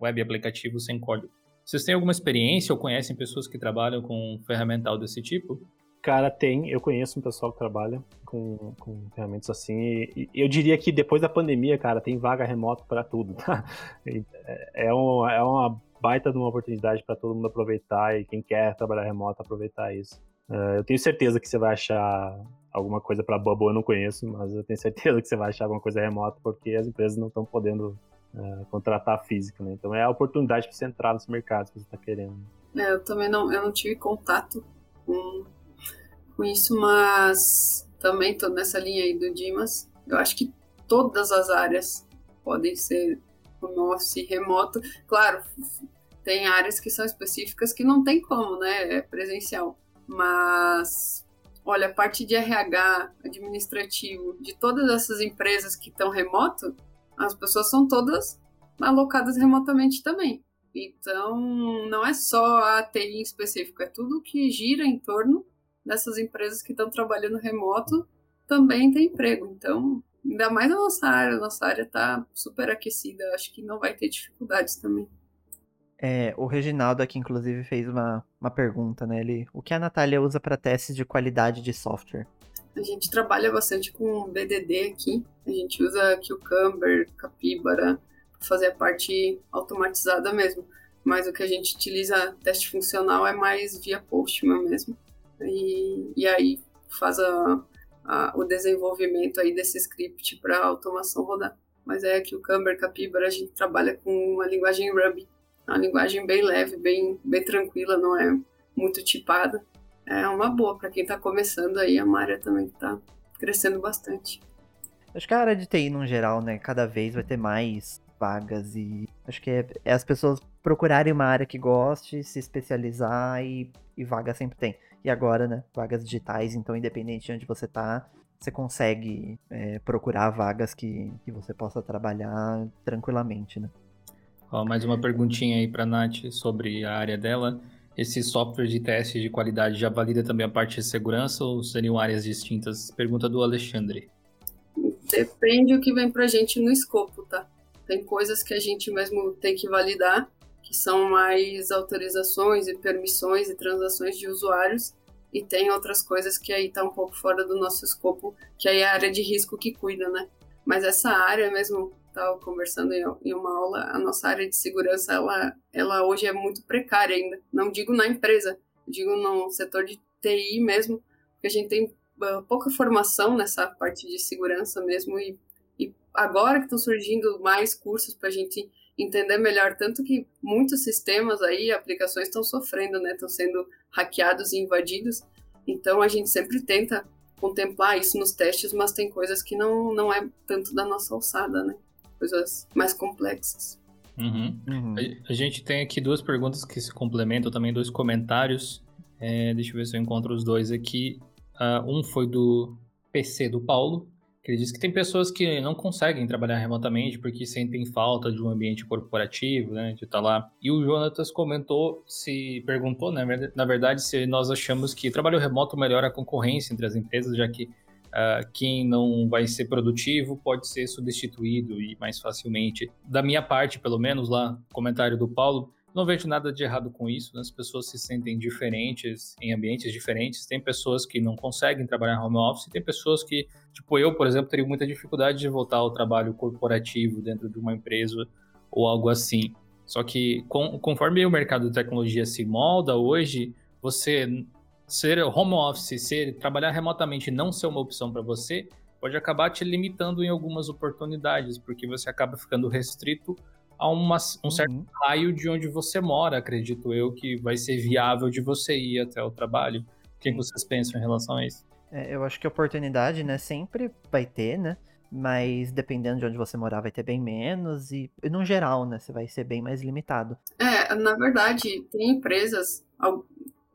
web aplicativo sem código. Vocês têm alguma experiência ou conhecem pessoas que trabalham com ferramental desse tipo? Cara, tem. Eu conheço um pessoal que trabalha com, com ferramentas assim. E, e eu diria que depois da pandemia, cara, tem vaga remoto para tudo, tá? É, um, é uma baita de uma oportunidade para todo mundo aproveitar e quem quer trabalhar remoto aproveitar isso. Uh, eu tenho certeza que você vai achar alguma coisa para Bubble, eu não conheço, mas eu tenho certeza que você vai achar alguma coisa remota porque as empresas não estão podendo uh, contratar físico, né? Então é a oportunidade para você entrar nesse mercado que você está querendo. É, eu também não, eu não tive contato com, com isso, mas também estou nessa linha aí do Dimas. Eu acho que todas as áreas podem ser home office remoto. Claro, tem áreas que são específicas que não tem como, né? É presencial. Mas, olha, a parte de RH, administrativo, de todas essas empresas que estão remoto, as pessoas são todas alocadas remotamente também. Então, não é só a TI em específico, é tudo que gira em torno dessas empresas que estão trabalhando remoto também tem emprego. Então, ainda mais a nossa área, a nossa área está super aquecida, acho que não vai ter dificuldades também. É, o Reginaldo aqui, inclusive, fez uma, uma pergunta, né? Ele, o que a Natália usa para testes de qualidade de software? A gente trabalha bastante com BDD aqui. A gente usa Cucumber, Capybara, para fazer a parte automatizada mesmo. Mas o que a gente utiliza teste funcional é mais via Postman mesmo. E, e aí faz a, a, o desenvolvimento aí desse script para automação rodar. Mas é que o Cucumber, Capybara, a gente trabalha com uma linguagem Ruby. Uma linguagem bem leve, bem, bem tranquila, não é muito tipada é uma boa para quem está começando aí. A Maria também está crescendo bastante. Acho que a área de TI, no geral, né, cada vez vai ter mais vagas e acho que é, é as pessoas procurarem uma área que goste, se especializar e, e vaga sempre tem. E agora, né, vagas digitais, então independente de onde você tá, você consegue é, procurar vagas que, que você possa trabalhar tranquilamente, né. Ó, mais uma perguntinha aí para Nath sobre a área dela. Esse software de teste de qualidade já valida também a parte de segurança ou seriam áreas distintas? Pergunta do Alexandre. Depende o que vem pra gente no escopo, tá? Tem coisas que a gente mesmo tem que validar, que são mais autorizações e permissões e transações de usuários, e tem outras coisas que aí tá um pouco fora do nosso escopo, que aí é a área de risco que cuida, né? Mas essa área mesmo, estava conversando em uma aula, a nossa área de segurança, ela, ela hoje é muito precária ainda. Não digo na empresa, digo no setor de TI mesmo, porque a gente tem ah, pouca formação nessa parte de segurança mesmo e, e agora que estão surgindo mais cursos para a gente entender melhor tanto que muitos sistemas aí, aplicações estão sofrendo, né, estão sendo hackeados e invadidos. Então a gente sempre tenta contemplar isso nos testes, mas tem coisas que não não é tanto da nossa alçada, né? Coisas mais complexas. Uhum. Uhum. A, a, gente tem aqui duas perguntas que se complementam, também dois comentários. É, deixa eu ver se eu encontro os dois aqui. Uh, um foi do PC do Paulo, que ele disse que tem pessoas que não conseguem trabalhar remotamente porque sentem falta de um ambiente corporativo, né, de estar lá. E o Jonatas comentou, se perguntou, né, na verdade, se nós achamos que trabalho remoto melhora a concorrência entre as empresas, já que uh, quem não vai ser produtivo pode ser substituído e mais facilmente. Da minha parte, pelo menos, lá, comentário do Paulo, não vejo nada de errado com isso, né? as pessoas se sentem diferentes em ambientes diferentes. Tem pessoas que não conseguem trabalhar home office, tem pessoas que, tipo eu, por exemplo, teria muita dificuldade de voltar ao trabalho corporativo dentro de uma empresa ou algo assim. Só que com, conforme o mercado de tecnologia se molda hoje, você ser home office, ser trabalhar remotamente não ser uma opção para você, pode acabar te limitando em algumas oportunidades, porque você acaba ficando restrito a uma, um certo uhum. raio de onde você mora, acredito eu, que vai ser viável de você ir até o trabalho. O que vocês pensam em relação a isso? É, eu acho que oportunidade, né, sempre vai ter, né? Mas dependendo de onde você morar, vai ter bem menos e, no geral, né, você vai ser bem mais limitado. É, na verdade, tem empresas,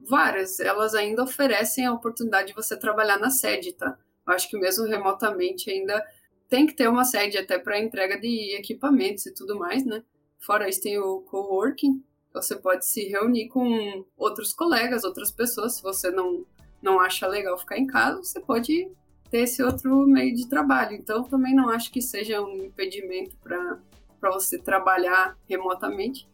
várias, elas ainda oferecem a oportunidade de você trabalhar na sede, tá? Eu acho que mesmo remotamente ainda tem que ter uma sede até para entrega de equipamentos e tudo mais, né? Fora isso, tem o coworking. Você pode se reunir com outros colegas, outras pessoas. Se você não, não acha legal ficar em casa, você pode ter esse outro meio de trabalho. Então, também não acho que seja um impedimento para você trabalhar remotamente.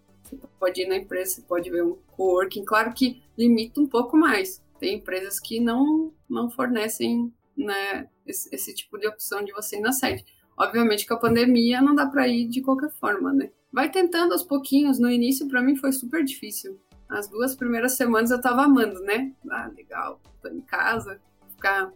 Pode ir na empresa, você pode ver um coworking. Claro que limita um pouco mais. Tem empresas que não, não fornecem né, esse, esse, tipo de opção de você ir na sede. Obviamente que a pandemia não dá para ir de qualquer forma, né? Vai tentando aos pouquinhos. No início, para mim, foi super difícil. As duas primeiras semanas eu tava amando, né? Ah, legal, tô em casa, ficar.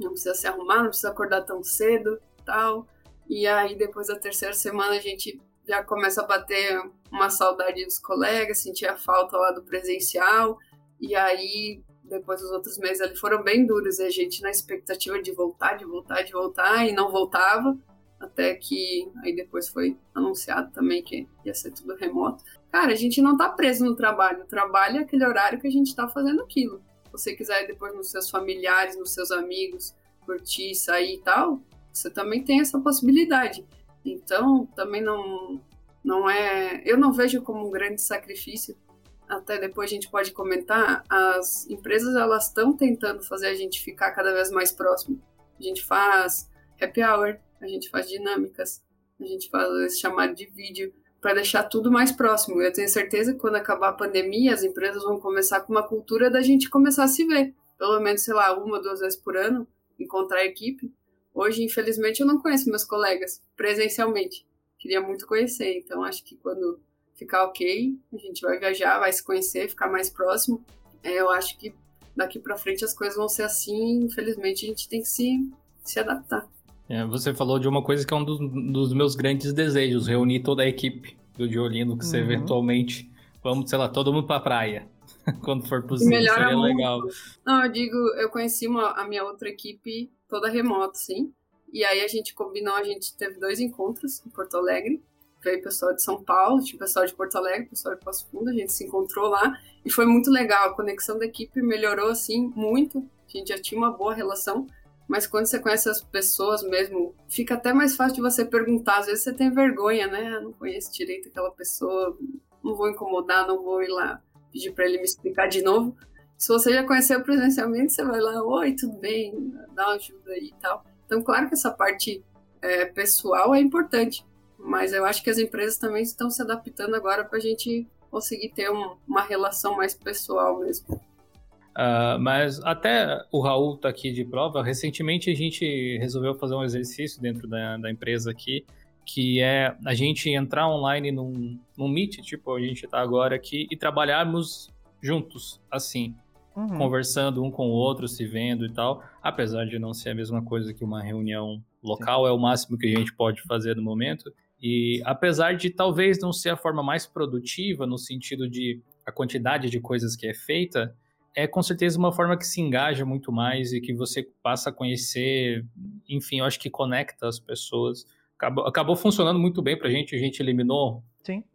Não precisa se arrumar, não precisa acordar tão cedo tal. E aí, depois da terceira semana, a gente já começa a bater uma saudade dos colegas, sentir a falta lá do presencial. E aí, depois os outros meses ali foram bem duros, e a gente na expectativa de voltar, de voltar, de voltar, e não voltava, até que aí depois foi anunciado também que ia ser tudo remoto. Cara, a gente não tá preso no trabalho, o trabalho é aquele horário que a gente tá fazendo aquilo. Se você quiser ir depois nos seus familiares, nos seus amigos, curtir, sair e tal, você também tem essa possibilidade. Então, também não não é, eu não vejo como um grande sacrifício até depois a gente pode comentar, as empresas elas estão tentando fazer a gente ficar cada vez mais próximo. A gente faz happy hour, a gente faz dinâmicas, a gente faz esse chamado de vídeo para deixar tudo mais próximo. Eu tenho certeza que quando acabar a pandemia, as empresas vão começar com uma cultura da gente começar a se ver, pelo menos, sei lá, uma, duas vezes por ano, encontrar a equipe. Hoje, infelizmente, eu não conheço meus colegas presencialmente. Queria muito conhecer, então acho que quando ficar ok, a gente vai viajar, vai se conhecer, ficar mais próximo. É, eu acho que daqui para frente as coisas vão ser assim, infelizmente a gente tem que se, se adaptar. É, você falou de uma coisa que é um dos, dos, meus grandes desejos, reunir toda a equipe do Diolino, que uhum. você eventualmente, vamos, sei lá, todo mundo pra praia. Quando for possível, seria legal. Não, eu digo, eu conheci uma, a minha outra equipe toda remota, sim. E aí a gente combinou, a gente teve dois encontros em Porto Alegre veio pessoal de São Paulo, tinha pessoal de Porto Alegre, pessoal de Passo Fundo, a gente se encontrou lá e foi muito legal. A conexão da equipe melhorou assim muito. A gente já tinha uma boa relação, mas quando você conhece as pessoas mesmo, fica até mais fácil de você perguntar. Às vezes você tem vergonha, né? não conheço direito aquela pessoa, não vou incomodar, não vou ir lá pedir para ele me explicar de novo. Se você já conheceu presencialmente, você vai lá, oi, tudo bem, dá uma ajuda aí e tal. Então, claro que essa parte é, pessoal é importante, mas eu acho que as empresas também estão se adaptando agora para a gente conseguir ter um, uma relação mais pessoal mesmo. Uh, mas até o Raul tá aqui de prova. Recentemente a gente resolveu fazer um exercício dentro da, da empresa aqui, que é a gente entrar online num, num Meet, tipo a gente tá agora aqui, e trabalharmos juntos, assim, uhum. conversando um com o outro, se vendo e tal. Apesar de não ser a mesma coisa que uma reunião local, Sim. é o máximo que a gente pode fazer no momento. E apesar de talvez não ser a forma mais produtiva, no sentido de a quantidade de coisas que é feita, é com certeza uma forma que se engaja muito mais e que você passa a conhecer, enfim, eu acho que conecta as pessoas. Acabou, acabou funcionando muito bem pra gente, a gente eliminou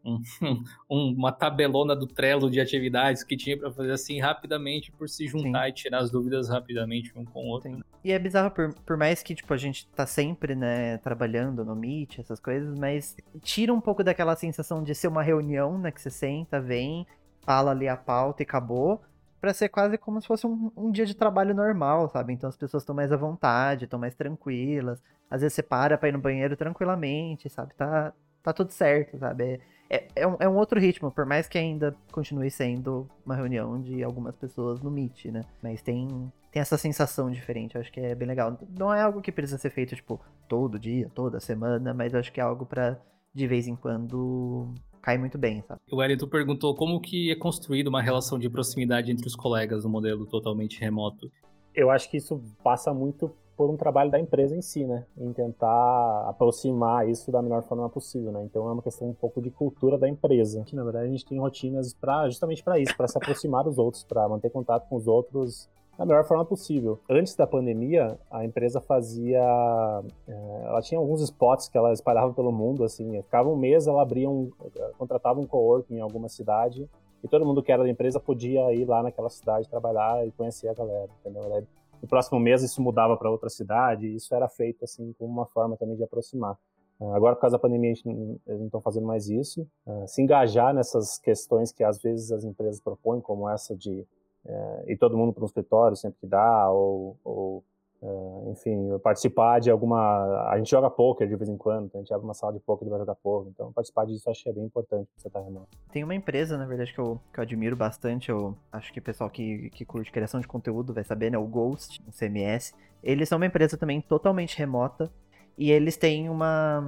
um, um, uma tabelona do Trello de atividades que tinha para fazer assim rapidamente por se juntar Sim. e tirar as dúvidas rapidamente um com o outro. Né? E é bizarro, por, por mais que tipo, a gente tá sempre né, trabalhando no Meet, essas coisas, mas tira um pouco daquela sensação de ser uma reunião, né? Que você senta, vem, fala ali a pauta e acabou para ser quase como se fosse um, um, dia de trabalho normal, sabe? Então as pessoas estão mais à vontade, estão mais tranquilas. Às vezes você para pra ir no banheiro tranquilamente, sabe? Tá, tá tudo certo, sabe? É, é, é, um, é um outro ritmo, por mais que ainda continue sendo uma reunião de algumas pessoas no Meet, né? Mas tem, tem essa sensação diferente, eu acho que é bem legal. Não é algo que precisa ser feito, tipo, todo dia, toda semana, mas eu acho que é algo para de vez em quando cai muito bem, sabe? O Wellington perguntou como que é construída uma relação de proximidade entre os colegas no modelo totalmente remoto. Eu acho que isso passa muito por um trabalho da empresa em si, né? Em tentar aproximar isso da melhor forma possível, né? Então é uma questão um pouco de cultura da empresa. Que na verdade a gente tem rotinas para justamente para isso, para se aproximar dos outros, para manter contato com os outros da melhor forma possível. Antes da pandemia, a empresa fazia. É, ela tinha alguns spots que ela espalhava pelo mundo, assim. Ficava um mês, ela abria um. contratava um co-work em alguma cidade e todo mundo que era da empresa podia ir lá naquela cidade trabalhar e conhecer a galera, entendeu? No próximo mês isso mudava para outra cidade, isso era feito assim como uma forma também de aproximar. Agora, por causa da pandemia, a gente não, eles não estão fazendo mais isso. Se engajar nessas questões que às vezes as empresas propõem, como essa de é, ir todo mundo para um escritório sempre que dá, ou, ou é, enfim, participar de alguma. A gente joga poker de vez em quando, então a gente abre uma sala de poker e vai jogar poker, então participar disso acho que é bem importante você estar tá remoto. Tem uma empresa, na verdade, que eu, que eu admiro bastante, eu acho que o pessoal que, que curte criação de conteúdo vai saber, né? O Ghost, o CMS. Eles são uma empresa também totalmente remota. E eles têm uma,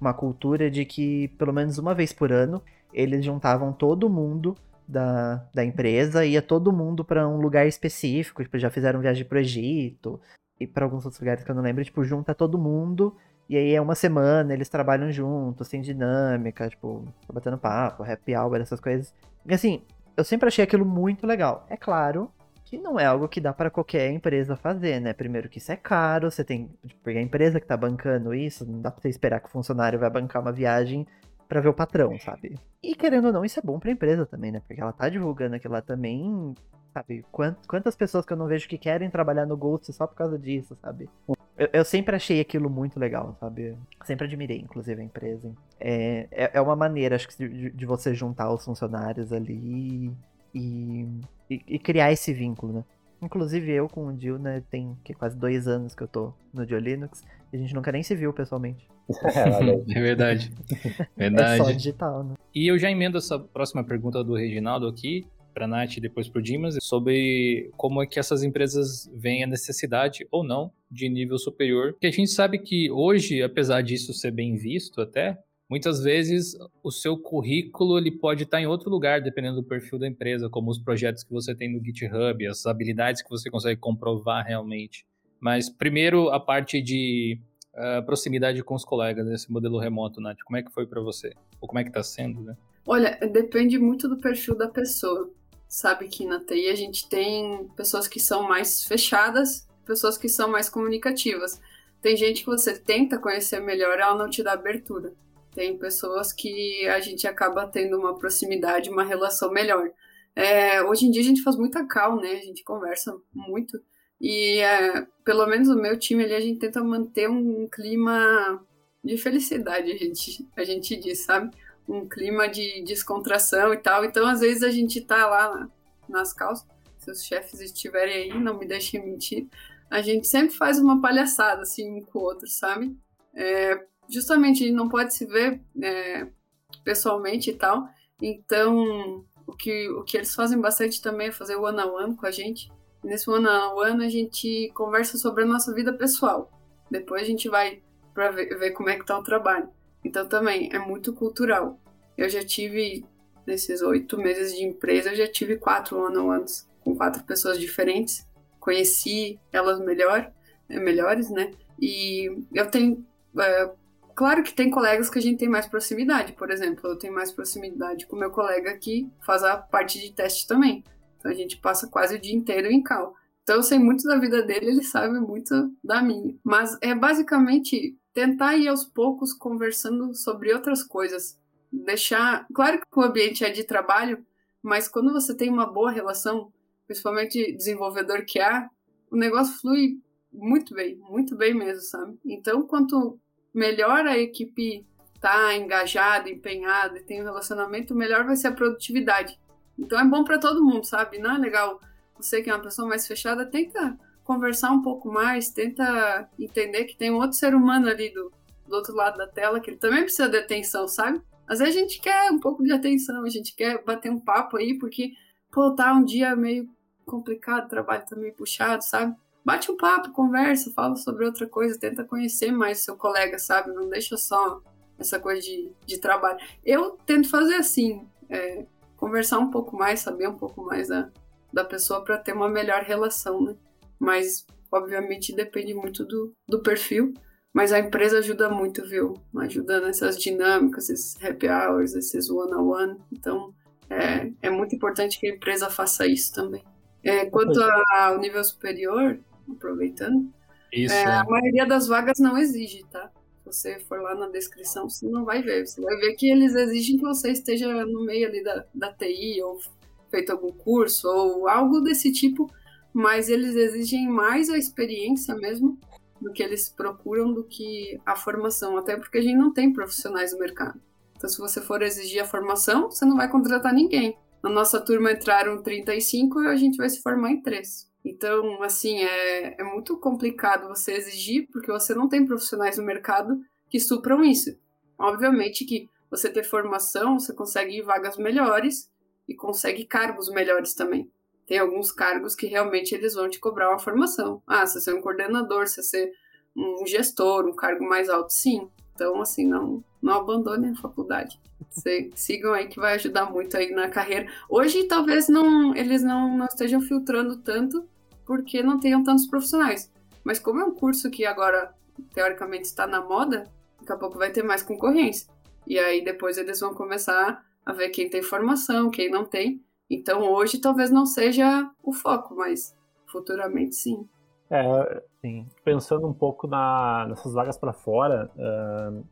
uma cultura de que, pelo menos uma vez por ano, eles juntavam todo mundo da, da empresa, ia todo mundo para um lugar específico, tipo, já fizeram viagem pro Egito e para alguns outros lugares que eu não lembro, tipo, junta todo mundo e aí é uma semana, eles trabalham juntos, sem dinâmica, tipo, batendo papo, happy hour, essas coisas. E assim, eu sempre achei aquilo muito legal. É claro que não é algo que dá para qualquer empresa fazer, né? Primeiro que isso é caro, você tem. Tipo, a empresa que tá bancando isso, não dá pra você esperar que o funcionário vai bancar uma viagem para ver o patrão, sabe? E querendo ou não, isso é bom pra empresa também, né? Porque ela tá divulgando aquilo lá também, sabe? Quantas pessoas que eu não vejo que querem trabalhar no Ghost só por causa disso, sabe? Eu, eu sempre achei aquilo muito legal, sabe? Sempre admirei, inclusive, a empresa. É, é, é uma maneira, acho que, de, de, você juntar os funcionários ali e, e, e criar esse vínculo, né? Inclusive eu com o Dio, né, tem que, quase dois anos que eu tô no Dio Linux e a gente nunca nem se viu pessoalmente. é verdade. Verdade. É só digital, né? E eu já emendo essa próxima pergunta do Reginaldo aqui, para Nath e depois para o Dimas, sobre como é que essas empresas veem a necessidade ou não de nível superior. Porque a gente sabe que hoje, apesar disso ser bem visto até, muitas vezes o seu currículo ele pode estar em outro lugar, dependendo do perfil da empresa, como os projetos que você tem no GitHub, as habilidades que você consegue comprovar realmente. Mas primeiro a parte de uh, proximidade com os colegas nesse modelo remoto, Nath, como é que foi para você? Ou como é que está sendo, né? Olha, depende muito do perfil da pessoa. Sabe que na TI a gente tem pessoas que são mais fechadas, pessoas que são mais comunicativas. Tem gente que você tenta conhecer melhor, ela não te dá abertura. Tem pessoas que a gente acaba tendo uma proximidade, uma relação melhor. É, hoje em dia a gente faz muita call, né? A gente conversa muito. E é, pelo menos o meu time ali, a gente tenta manter um clima de felicidade, a gente, a gente diz, sabe? Um clima de descontração e tal. Então, às vezes, a gente tá lá nas calças, se os chefes estiverem aí, não me deixem mentir, a gente sempre faz uma palhaçada, assim, um com o outro, sabe? É, justamente, não pode se ver é, pessoalmente e tal. Então, o que, o que eles fazem bastante também é fazer one-on-one -on -one com a gente. Nesse one-on-one -on -one, a gente conversa sobre a nossa vida pessoal. Depois a gente vai para ver, ver como é que tá o trabalho. Então também é muito cultural. Eu já tive, nesses oito meses de empresa, eu já tive quatro one-on-ones com quatro pessoas diferentes. Conheci elas melhor, eh, melhores, né? E eu tenho. É, claro que tem colegas que a gente tem mais proximidade. Por exemplo, eu tenho mais proximidade com meu colega que faz a parte de teste também. Então a gente passa quase o dia inteiro em cal. Então eu sei muito da vida dele, ele sabe muito da minha. Mas é basicamente tentar ir aos poucos conversando sobre outras coisas. Deixar. Claro que o ambiente é de trabalho, mas quando você tem uma boa relação, principalmente desenvolvedor que há, o negócio flui muito bem, muito bem mesmo, sabe? Então, quanto melhor a equipe tá engajada, empenhada e tem um relacionamento, melhor vai ser a produtividade. Então é bom para todo mundo, sabe? Não é legal você que é uma pessoa mais fechada, tenta conversar um pouco mais, tenta entender que tem um outro ser humano ali do, do outro lado da tela que ele também precisa de atenção, sabe? Às vezes a gente quer um pouco de atenção, a gente quer bater um papo aí, porque, pô, tá um dia meio complicado, trabalho tá meio puxado, sabe? Bate um papo, conversa, fala sobre outra coisa, tenta conhecer mais seu colega, sabe? Não deixa só essa coisa de, de trabalho. Eu tento fazer assim, é, conversar um pouco mais, saber um pouco mais da, da pessoa para ter uma melhor relação, né? Mas, obviamente, depende muito do, do perfil. Mas a empresa ajuda muito, viu? Ajuda nessas dinâmicas, esses happy hours, esses one-on-one. -on -one. Então, é, é muito importante que a empresa faça isso também. É, quanto ao nível superior, aproveitando, isso, é, é. a maioria das vagas não exige, tá? Se você for lá na descrição, você não vai ver. Você vai ver que eles exigem que você esteja no meio ali da, da TI ou feito algum curso ou algo desse tipo, mas eles exigem mais a experiência mesmo do que eles procuram do que a formação, até porque a gente não tem profissionais no mercado. Então, se você for exigir a formação, você não vai contratar ninguém. Na nossa turma entraram 35 e a gente vai se formar em 3. Então, assim, é, é muito complicado você exigir, porque você não tem profissionais no mercado que supram isso. Obviamente que você ter formação, você consegue vagas melhores e consegue cargos melhores também. Tem alguns cargos que realmente eles vão te cobrar uma formação. Ah, se você é um coordenador, se você é um gestor, um cargo mais alto, sim. Então, assim, não, não abandone a faculdade. Sigam aí que vai ajudar muito aí na carreira. Hoje, talvez não eles não, não estejam filtrando tanto, porque não tenham tantos profissionais. Mas como é um curso que agora, teoricamente, está na moda, daqui a pouco vai ter mais concorrência. E aí depois eles vão começar a ver quem tem formação, quem não tem. Então hoje talvez não seja o foco, mas futuramente sim. É, sim. pensando um pouco na, nessas vagas para fora, uh,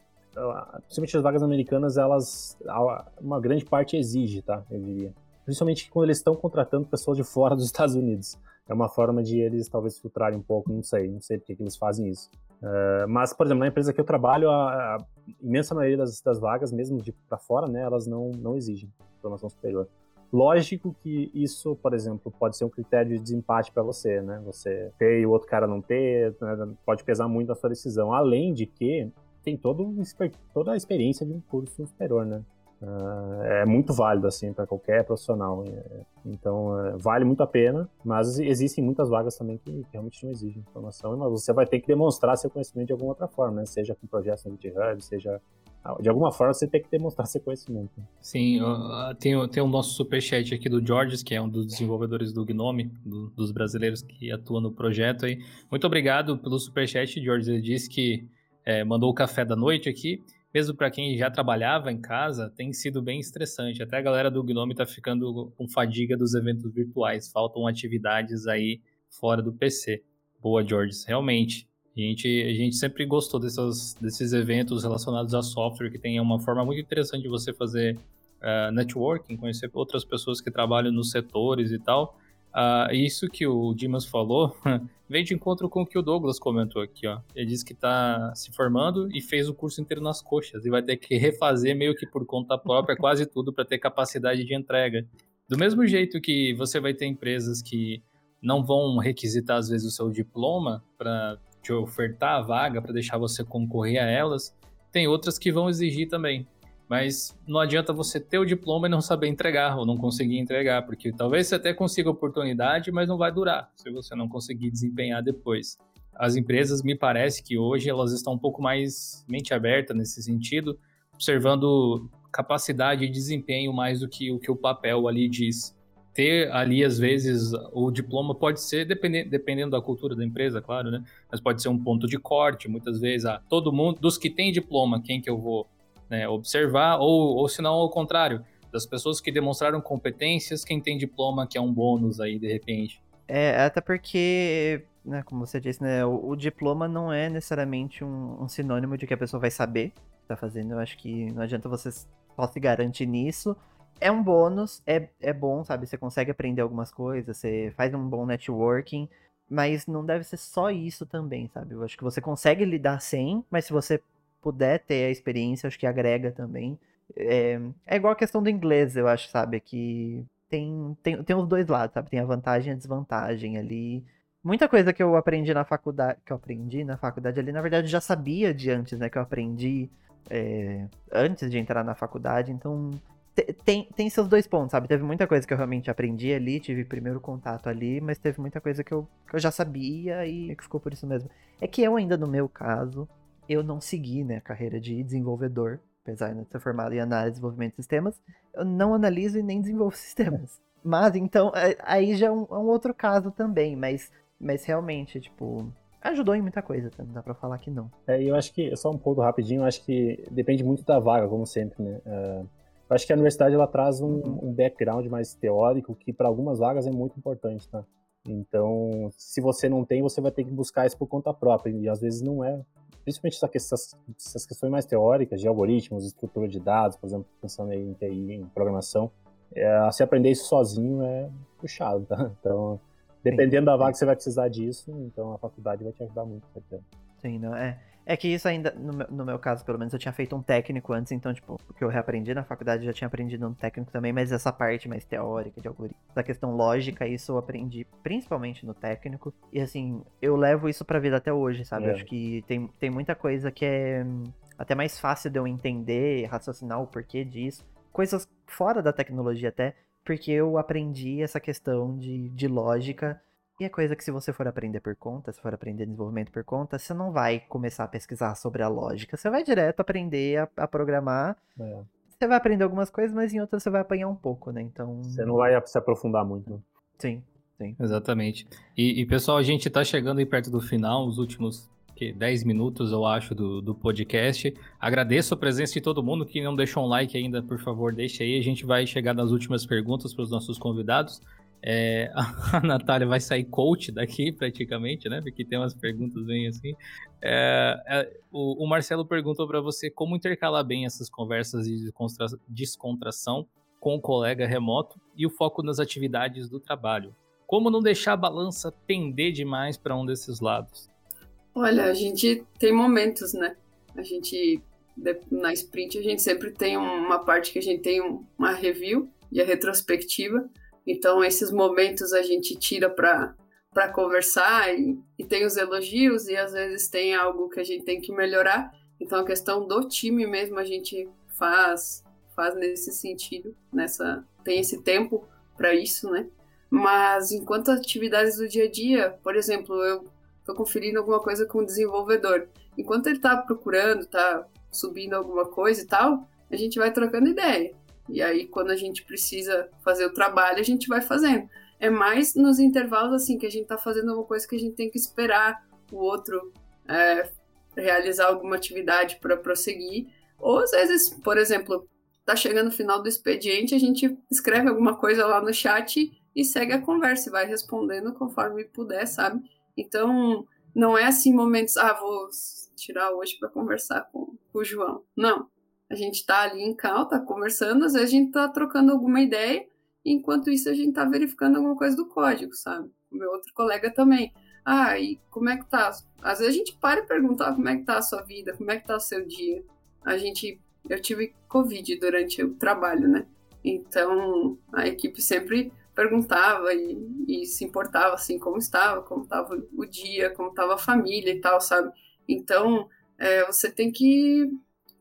principalmente as vagas americanas, elas uma grande parte exige, tá? Eu diria. Principalmente quando eles estão contratando pessoas de fora dos Estados Unidos. É uma forma de eles talvez filtrarem um pouco, não sei, não sei porque que eles fazem isso. Uh, mas, por exemplo, na empresa que eu trabalho, a, a imensa maioria das, das vagas, mesmo de para fora, né, elas não, não exigem formação superior. Lógico que isso, por exemplo, pode ser um critério de desempate para você, né? Você ter e o outro cara não ter, né? pode pesar muito na sua decisão. Além de que tem todo, toda a experiência de um curso superior, né? Uh, é muito válido assim para qualquer profissional. É, então uh, vale muito a pena, mas existem muitas vagas também que, realmente não exigem informação, mas você vai ter que demonstrar seu conhecimento de alguma outra forma, né? Seja com projetos no GitHub, seja de alguma forma você tem que demonstrar seu conhecimento. Sim, tem, tem o nosso superchat aqui do Georges, que é um dos desenvolvedores do Gnome, do, dos brasileiros que atuam no projeto aí. Muito obrigado pelo superchat, Georges. Ele disse que é, mandou o café da noite aqui mesmo para quem já trabalhava em casa, tem sido bem estressante. Até a galera do Gnome tá ficando com fadiga dos eventos virtuais. Faltam atividades aí fora do PC. Boa, George. Realmente. A gente, a gente sempre gostou dessas, desses eventos relacionados a software, que tem uma forma muito interessante de você fazer uh, networking, conhecer outras pessoas que trabalham nos setores e tal. Uh, isso que o Dimas falou vem de encontro com o que o Douglas comentou aqui, ó. Ele disse que está se formando e fez o curso inteiro nas coxas e vai ter que refazer meio que por conta própria quase tudo para ter capacidade de entrega. Do mesmo jeito que você vai ter empresas que não vão requisitar às vezes o seu diploma para te ofertar a vaga para deixar você concorrer a elas, tem outras que vão exigir também. Mas não adianta você ter o diploma e não saber entregar, ou não conseguir entregar, porque talvez você até consiga oportunidade, mas não vai durar se você não conseguir desempenhar depois. As empresas, me parece que hoje elas estão um pouco mais mente aberta nesse sentido, observando capacidade e desempenho mais do que o que o papel ali diz. Ter ali, às vezes, o diploma pode ser, dependendo, dependendo da cultura da empresa, claro, né? Mas pode ser um ponto de corte, muitas vezes, ah, todo mundo, dos que tem diploma, quem que eu vou né, observar, ou, ou se não, ao contrário, das pessoas que demonstraram competências, quem tem diploma, que é um bônus aí, de repente. É, até porque, né, como você disse, né, o, o diploma não é necessariamente um, um, sinônimo de que a pessoa vai saber o que tá fazendo. Eu acho que não adianta você só se garantir nisso. É um bônus, é, é bom, sabe? Você consegue aprender algumas coisas, você faz um bom networking, mas não deve ser só isso também, sabe? Eu acho que você consegue lidar sem, mas se você puder ter a experiência, acho que agrega também. É, é igual a questão do inglês, eu acho, sabe? Que tem, tem, tem os dois lados, sabe? Tem a vantagem e a desvantagem ali. Muita coisa que eu aprendi na faculdade, que eu aprendi na faculdade ali, na verdade, já sabia de antes, né? Que eu aprendi é, antes de entrar na faculdade, então tem, tem seus dois pontos, sabe? Teve muita coisa que eu realmente aprendi ali, tive primeiro contato ali, mas teve muita coisa que eu, que eu já sabia e que ficou por isso mesmo. É que eu ainda, no meu caso, eu não segui né, a carreira de desenvolvedor, apesar de ser formado em análise e desenvolvimento de sistemas, eu não analiso e nem desenvolvo sistemas. Mas então, aí já é um, é um outro caso também, mas, mas realmente, tipo, ajudou em muita coisa, tá? não dá pra falar que não. É, eu acho que, só um ponto rapidinho, eu acho que depende muito da vaga, como sempre, né? Uh, eu acho que a universidade ela traz um, uhum. um background mais teórico que para algumas vagas é muito importante, tá? Então, se você não tem, você vai ter que buscar isso por conta própria, e às vezes não é principalmente essas, essas questões mais teóricas de algoritmos, estrutura de dados, por exemplo, pensando em TI, em programação, é, se aprender isso sozinho é puxado, tá? Então, dependendo da vaga que você vai precisar disso, então a faculdade vai te ajudar muito, certeza. Sim, não é. É que isso ainda, no meu, no meu, caso, pelo menos, eu tinha feito um técnico antes, então, tipo, o que eu reaprendi na faculdade eu já tinha aprendido um técnico também, mas essa parte mais teórica de algoritmo, da questão lógica, isso eu aprendi principalmente no técnico. E assim, eu levo isso pra vida até hoje, sabe? É. Acho que tem, tem muita coisa que é até mais fácil de eu entender, raciocinar o porquê disso. Coisas fora da tecnologia até, porque eu aprendi essa questão de, de lógica e é coisa que se você for aprender por conta, se for aprender desenvolvimento por conta, você não vai começar a pesquisar sobre a lógica. Você vai direto aprender a, a programar. É. Você vai aprender algumas coisas, mas em outras você vai apanhar um pouco, né? Então. Você não vai se aprofundar muito. Sim, sim. Exatamente. E, e pessoal, a gente tá chegando aí perto do final, os últimos que 10 minutos, eu acho, do, do podcast. Agradeço a presença de todo mundo que não deixou um like ainda, por favor, deixe aí. A gente vai chegar nas últimas perguntas para os nossos convidados. É, a Natália vai sair coach daqui, praticamente, né? Porque tem umas perguntas bem assim. É, é, o, o, Marcelo perguntou para você como intercalar bem essas conversas de descontração com o colega remoto e o foco nas atividades do trabalho. Como não deixar a balança pender demais para um desses lados? Olha, a gente tem momentos, né? A gente, na sprint, a gente sempre tem uma parte que a gente tem uma review e a retrospectiva então, esses momentos a gente tira para para conversar e, e, tem os elogios e às vezes tem algo que a gente tem que melhorar. Então a questão do time mesmo a gente faz faz nesse sentido, nessa tem esse tempo para isso, né? Mas enquanto atividades do dia a dia, por exemplo, eu estou conferindo alguma coisa com o desenvolvedor, enquanto ele está procurando, está subindo alguma coisa e tal, a gente vai trocando ideia. E aí, quando a gente precisa fazer o trabalho, a gente vai fazendo. É mais nos intervalos, assim, que a gente tá fazendo uma coisa que a gente tem que esperar o outro é, realizar alguma atividade para prosseguir. Ou às vezes, por exemplo, tá chegando o final do expediente, a gente escreve alguma coisa lá no chat e segue a conversa e vai respondendo conforme puder, sabe? Então, não é assim momentos, ah, vou tirar hoje para conversar com, com o João. Não a gente está ali em cal, tá conversando, às vezes a gente está trocando alguma ideia, enquanto isso a gente está verificando alguma coisa do código, sabe? O meu outro colega também. Ah, e como é que tá? Às vezes a gente para e pergunta ah, como é que tá a sua vida, como é que tá o seu dia. A gente, eu tive Covid durante o trabalho, né? Então a equipe sempre perguntava e, e se importava assim como estava, como estava o dia, como estava a família e tal, sabe? Então é, você tem que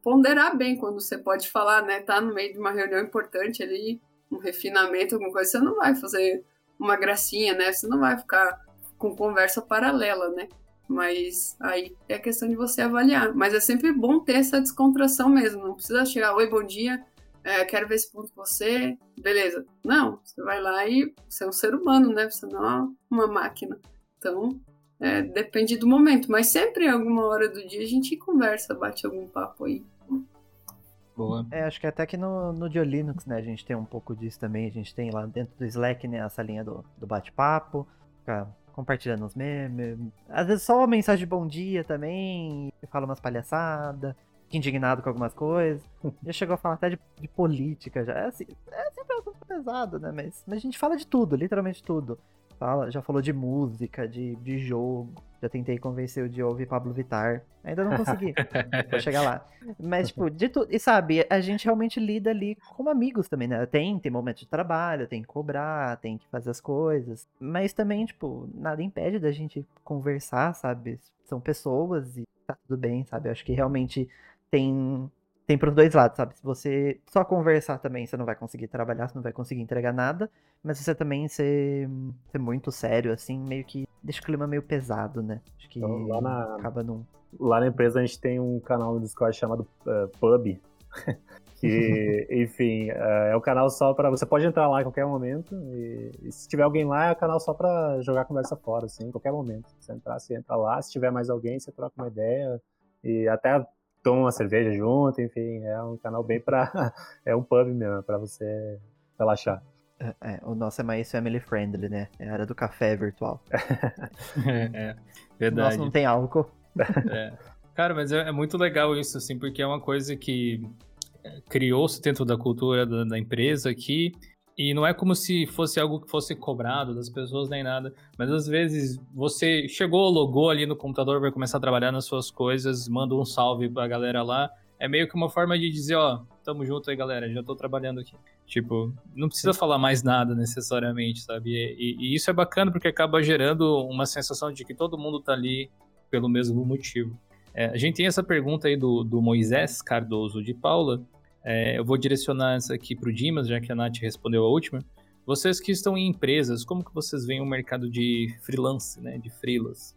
ponderar bem quando você pode falar, né? Tá no meio de uma reunião importante ali, um refinamento, alguma coisa, você não vai fazer uma gracinha, né? Você não vai ficar com conversa paralela, né? Mas aí é questão de você avaliar. Mas é sempre bom ter essa descontração mesmo. Não precisa chegar, oi, bom dia, é, quero ver esse ponto com você, beleza. Não, você vai lá e você é um ser humano, né? Você não é uma máquina. Então, é, depende do momento. Mas sempre, em alguma hora do dia, a gente conversa, bate algum papo aí. Boa. É, acho que até que no, no Linux, né, a gente tem um pouco disso também. A gente tem lá dentro do Slack, né, essa linha do, do bate-papo, ficar compartilhando os memes. Às vezes só uma mensagem de bom dia também, fala umas palhaçadas, fica indignado com algumas coisas. Já chegou a falar até de, de política, já. É, assim, é sempre um pesado, né, mas, mas a gente fala de tudo, literalmente tudo fala, já falou de música, de, de jogo. Já tentei convencer o de ouvir Pablo Vittar. Ainda não consegui. Vou chegar lá. Mas, tipo, de tudo. E sabe, a gente realmente lida ali como amigos também, né? Tem, tem momento de trabalho, tem que cobrar, tem que fazer as coisas. Mas também, tipo, nada impede da gente conversar, sabe? São pessoas e tá tudo bem, sabe? Eu acho que realmente tem tem pros dois lados, sabe? Se você só conversar também, você não vai conseguir trabalhar, você não vai conseguir entregar nada. Mas se você também ser, ser muito sério, assim, meio que deixa o clima meio pesado, né? Acho que então, lá na, acaba num. Lá na empresa a gente tem um canal no Discord chamado uh, Pub. que, enfim, uh, é um canal só para Você pode entrar lá em qualquer momento. E, e, se tiver alguém lá, é um canal só para jogar conversa fora, assim, em qualquer momento. Se entrar, você entra lá. Se tiver mais alguém, você troca uma ideia. E até toma uma cerveja junto, enfim, é um canal bem pra. é um pub mesmo, pra você relaxar. É, é, o nosso é mais family friendly, né? É a área do café virtual. é, verdade. O nosso não tem álcool. É. Cara, mas é, é, muito legal isso, assim, porque é uma coisa que é, criou-se dentro da cultura da, da empresa aqui. E não é como se fosse algo que fosse cobrado das pessoas nem nada, mas às vezes você chegou, logou ali no computador, vai começar a trabalhar nas suas coisas, manda um salve pra galera lá. É meio que uma forma de dizer, ó, tamo junto aí, galera, já tô trabalhando aqui. Tipo, não precisa falar mais nada necessariamente, sabe? E, e, isso é bacana porque acaba gerando uma sensação de que todo mundo tá ali pelo mesmo motivo. É, a gente tem essa pergunta aí do, do Moisés Cardoso de Paula, é, eu vou direcionar essa aqui para o Dimas, já que a Nath respondeu a última. Vocês que estão em empresas, como que vocês veem o mercado de freelance, né, de freelas?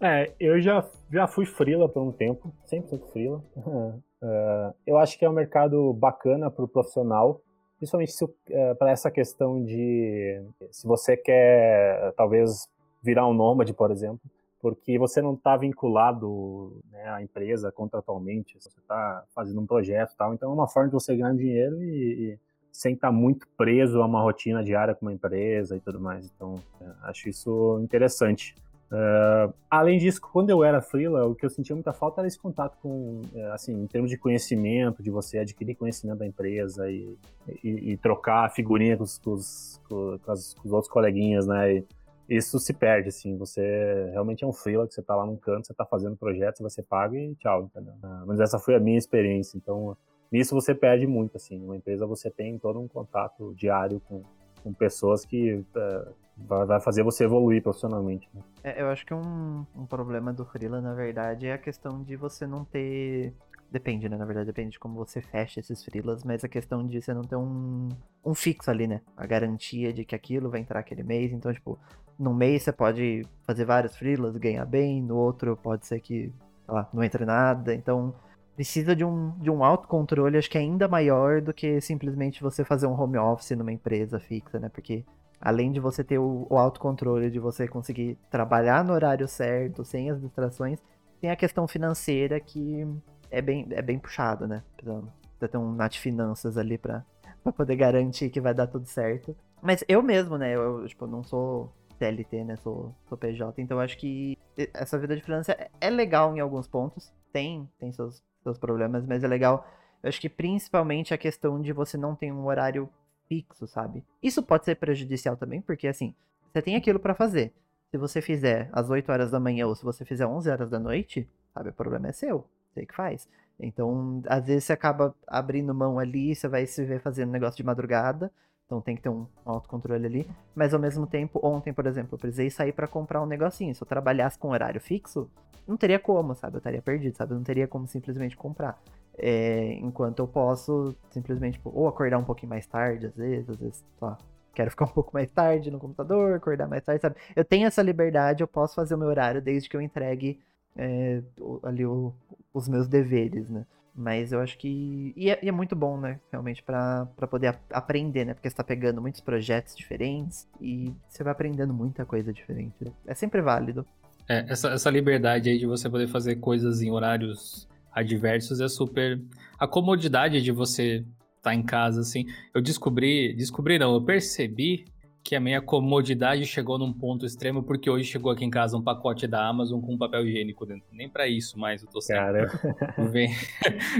É, eu já, já fui freela por um tempo, sempre fui freela. Uh, eu acho que é um mercado bacana para o profissional, principalmente uh, é, para essa questão de se você quer talvez virar um nômade, por exemplo, porque você não está vinculado né, à empresa contratualmente, você está fazendo um projeto e tal, então é uma forma de você ganhar dinheiro e, e sem estar tá muito preso a uma rotina diária com uma empresa e tudo mais. Então, é, acho isso interessante. Uh, além disso, quando eu era freela, o que eu sentia muita falta era esse contato com, é, assim, em termos de conhecimento, de você adquirir conhecimento da empresa e, e, e trocar figurinha com os, com, os, com, com os, outros coleguinhas, né? E, isso se perde, assim, você realmente é um freela, que você tá lá num canto, você tá fazendo projeto, você paga e tchau, entendeu? Ah, mas essa foi a minha experiência, então nisso você perde muito, assim, uma empresa você tem todo um contato diário com, com pessoas que uh, vai fazer você evoluir profissionalmente. Né? É, eu acho que um, um problema do freela, na verdade, é a questão de você não ter Depende, né? Na verdade, depende de como você fecha esses freelas, mas a questão de você não ter um, um fixo ali, né? A garantia de que aquilo vai entrar aquele mês. Então, tipo, num mês você pode fazer vários freelas, ganhar bem, no outro pode ser que, sei lá, não entre nada. Então, precisa de um, de um autocontrole, acho que é ainda maior do que simplesmente você fazer um home office numa empresa fixa, né? Porque além de você ter o, o autocontrole, de você conseguir trabalhar no horário certo, sem as distrações, tem a questão financeira que é bem, é bem puxado, né? Precisa, ter um Nat Finanças ali pra, pra poder garantir que vai dar tudo certo. Mas eu mesmo, né? Eu, tipo, não sou TLT, né? Sou, sou PJ, então acho que essa vida de freelancer é, é legal em alguns pontos. Tem, tem seus, seus problemas, mas é legal. Eu acho que principalmente a questão de você não ter um horário fixo, sabe? Isso pode ser prejudicial também, porque assim, você tem aquilo para fazer. Se você fizer às 8 horas da manhã ou se você fizer 11 horas da noite, sabe, o problema é seu sei que faz. Então, às vezes você acaba abrindo mão ali, você vai se ver fazendo negócio de madrugada. Então tem que ter um, autocontrole ali. Mas ao mesmo tempo, ontem, por exemplo, eu precisei sair para comprar um negocinho. Se eu trabalhasse com horário fixo, não teria como, sabe? Eu estaria perdido, sabe? Eu não teria como simplesmente comprar. É, enquanto eu posso simplesmente, tipo, ou acordar um pouquinho mais tarde, às vezes, às vezes, só quero ficar um pouco mais tarde no computador, acordar mais tarde, sabe? Eu tenho essa liberdade, eu posso fazer o meu horário desde que eu entregue é, ali o, os meus deveres, né? Mas eu acho que. E é, e é muito bom, né? Realmente, para poder aprender, né? Porque você tá pegando muitos projetos diferentes e você vai aprendendo muita coisa diferente. Né? É sempre válido. É, essa, essa liberdade aí de você poder fazer coisas em horários adversos é super. A comodidade de você estar tá em casa, assim. Eu descobri. Descobri, não, eu percebi que a minha comodidade chegou num ponto extremo, porque hoje chegou aqui em casa um pacote da Amazon com papel higiênico dentro. Nem para isso mais eu tô sem. Cara. Vem,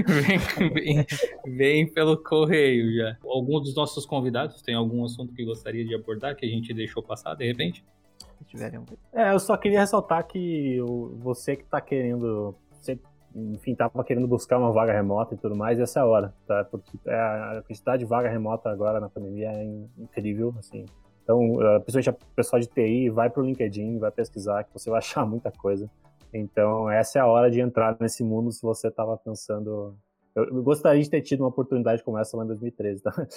vem, vem, vem, pelo correio já. Algum dos nossos convidados tem algum assunto que gostaria de abordar que a gente deixou passar de repente? É, eu só queria ressaltar que você que tá querendo. Você, enfim, tava querendo buscar uma vaga remota e tudo mais, essa é a hora, tá? Porque é, a quantidade de vaga remota agora na pandemia é incrível, assim. Então, eh, principalmente o pessoal de TI, vai para o LinkedIn, vai pesquisar, que você vai achar muita coisa. Então, essa é a hora de entrar nesse mundo se você estava pensando. Eu gostaria de ter tido uma oportunidade como essa lá em 2013, tá?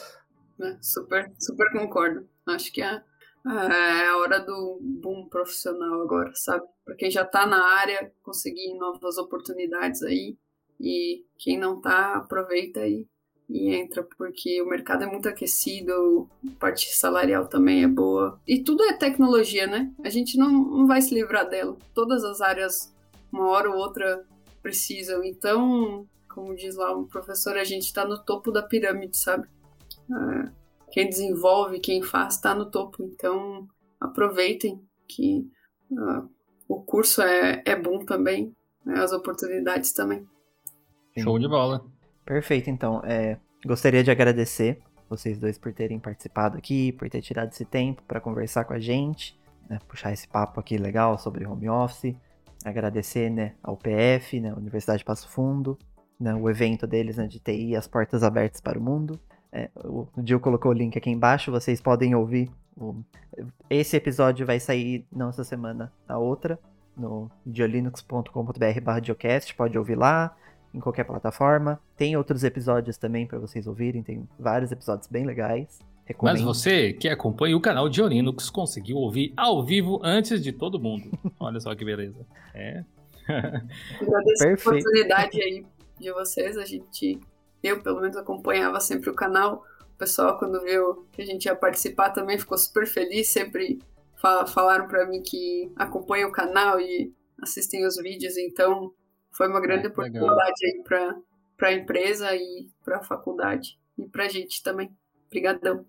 É, super, super concordo. Acho que é, é a hora do boom profissional agora, sabe? Para quem já está na área, conseguir novas oportunidades aí. E quem não está, aproveita aí e entra, porque o mercado é muito aquecido, a parte salarial também é boa. E tudo é tecnologia, né? A gente não, não vai se livrar dela. Todas as áreas, uma hora ou outra, precisam. Então, como diz lá o professor, a gente está no topo da pirâmide, sabe? É, quem desenvolve, quem faz, está no topo. Então, aproveitem que uh, o curso é, é bom também, né? as oportunidades também. Show de bola. Perfeito, então. É, gostaria de agradecer vocês dois por terem participado aqui, por ter tirado esse tempo para conversar com a gente, né, puxar esse papo aqui legal sobre home office. Agradecer né, ao PF, né, Universidade de Passo Fundo, né, o evento deles né, de TI, as portas abertas para o mundo. É, o Gil colocou o link aqui embaixo, vocês podem ouvir. O... Esse episódio vai sair não essa semana, a outra, no diolinux.com.br barra pode ouvir lá em qualquer plataforma. Tem outros episódios também para vocês ouvirem, tem vários episódios bem legais. Recomendo. Mas você que acompanha o canal de Linux conseguiu ouvir ao vivo antes de todo mundo. Olha só que beleza. É. Agradeço a oportunidade aí de vocês. A gente, eu pelo menos acompanhava sempre o canal. O pessoal, quando viu que a gente ia participar, também ficou super feliz. Sempre falaram para mim que acompanham o canal e assistem os vídeos. Então, foi uma grande é, oportunidade aí para a empresa e para a faculdade e para a gente também. Obrigadão.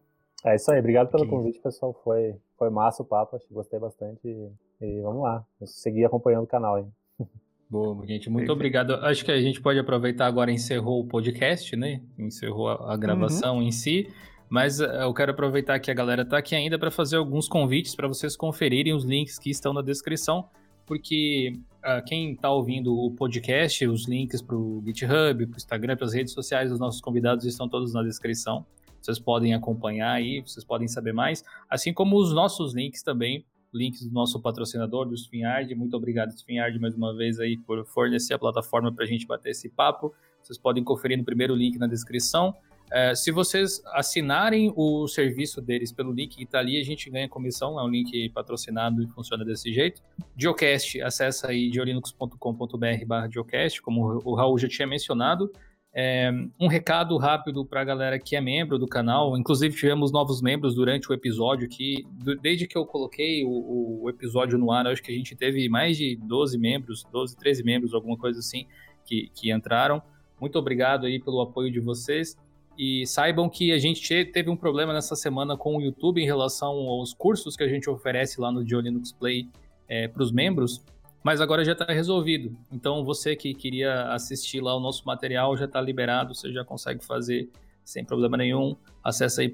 É isso aí, obrigado pelo convite, pessoal. Foi, foi massa o papo, acho que gostei bastante. E, e vamos lá, seguir acompanhando o canal aí. Boa, gente, muito obrigado. Acho que a gente pode aproveitar agora, encerrou o podcast, né? Encerrou a, a gravação uhum. em si. Mas uh, eu quero aproveitar que a galera está aqui ainda para fazer alguns convites para vocês conferirem os links que estão na descrição porque uh, quem está ouvindo o podcast, os links para o GitHub, para o Instagram, para as redes sociais dos nossos convidados estão todos na descrição. Vocês podem acompanhar aí, vocês podem saber mais, assim como os nossos links também, links do nosso patrocinador, do Spinhard. Muito obrigado, Spinhard, mais uma vez aí por fornecer a plataforma para a gente bater esse papo. Vocês podem conferir no primeiro link na descrição. É, se vocês assinarem o serviço deles pelo link que está ali, a gente ganha comissão. É um link patrocinado e funciona desse jeito. Geocast, acessa aí geolinux.com.br barra Geocast, como o Raul já tinha mencionado. É, um recado rápido para a galera que é membro do canal. Inclusive, tivemos novos membros durante o episódio que, desde que eu coloquei o, o, episódio no ar, acho que a gente teve mais de 12 membros, 12, 13 membros, alguma coisa assim, que, que entraram. Muito obrigado aí pelo apoio de vocês. E saibam que a gente teve um problema nessa semana com o YouTube em relação aos cursos que a gente oferece lá no Linux Play é, para os membros, mas agora já está resolvido. Então você que queria assistir lá o nosso material já está liberado, você já consegue fazer sem problema nenhum. Acesse aí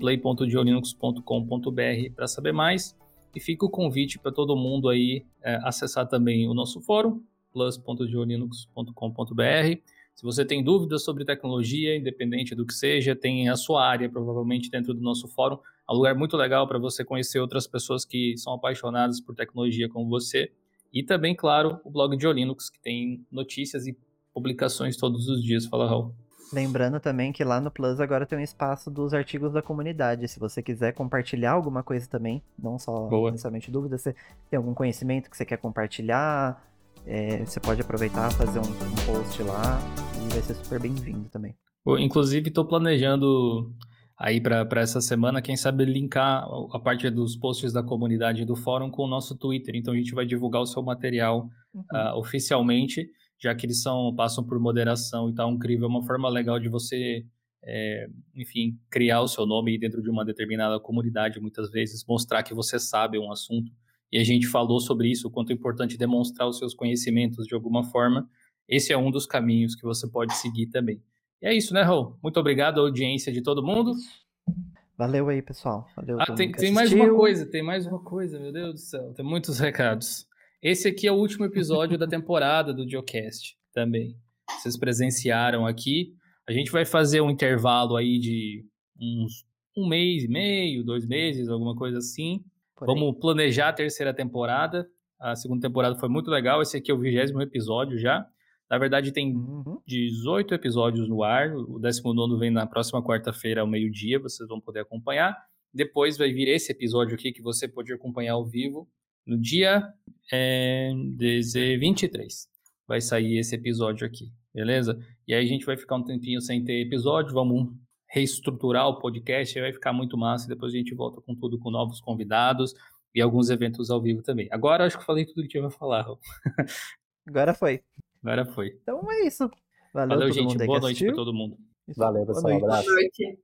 para saber mais. E fica o convite para todo mundo aí é, acessar também o nosso fórum, plus.diolinux.com.br se você tem dúvidas sobre tecnologia, independente do que seja, tem a sua área provavelmente dentro do nosso fórum. É um lugar muito legal para você conhecer outras pessoas que são apaixonadas por tecnologia como você. E também, claro, o blog de Linux, que tem notícias e publicações todos os dias. Fala, Raul. Lembrando também que lá no Plus agora tem um espaço dos artigos da comunidade. Se você quiser compartilhar alguma coisa também, não só Boa. necessariamente dúvidas, você tem algum conhecimento que você quer compartilhar, é, você pode aproveitar fazer um, um post lá e vai ser super bem-vindo também. Inclusive, estou planejando aí para essa semana, quem sabe linkar a parte dos posts da comunidade do fórum com o nosso Twitter. Então a gente vai divulgar o seu material ah, oficialmente, já que eles são passam por moderação e tal. Incrível, é uma forma legal de você, é, enfim, criar o seu nome dentro de uma determinada comunidade, muitas vezes mostrar que você sabe um assunto. E a gente falou sobre isso, o quanto é importante demonstrar os seus conhecimentos de alguma forma. Esse é um dos caminhos que você pode seguir também. E é isso, né, Raul? Muito obrigado à audiência de todo mundo. Valeu aí, pessoal. Valeu Ah, tem, tem mais uma coisa, tem mais uma coisa, meu Deus do céu. Tem muitos recados. Esse aqui é o último episódio da temporada do Geocast também. Vocês presenciaram aqui. A gente vai fazer um intervalo aí de uns um mês e meio, dois meses, alguma coisa assim. Por aí. Vamos planejar a terceira temporada. A segunda temporada foi muito legal. Esse aqui é o vigésimo episódio já. Na verdade, tem Uhum. 18 episódios no ar. O 19 vem na próxima quarta-feira ao meio-dia, vocês vão poder acompanhar. Depois vai vir esse episódio aqui que você pode acompanhar ao vivo no dia é, 23. Vai sair esse episódio aqui, beleza? E aí a gente vai ficar um tempinho sem ter episódio, vamos reestruturar o podcast, aí vai ficar muito massa. e Depois a gente volta com tudo, com novos convidados e alguns eventos ao vivo também. Agora acho que falei tudo que tinha pra falar. Agora foi. Agora foi. Então é isso. Valeu, Valeu, todo gente. Boa noite assistiu. pra todo mundo. Isso. Valeu, Boa pessoal. noite. Abraço. Boa noite.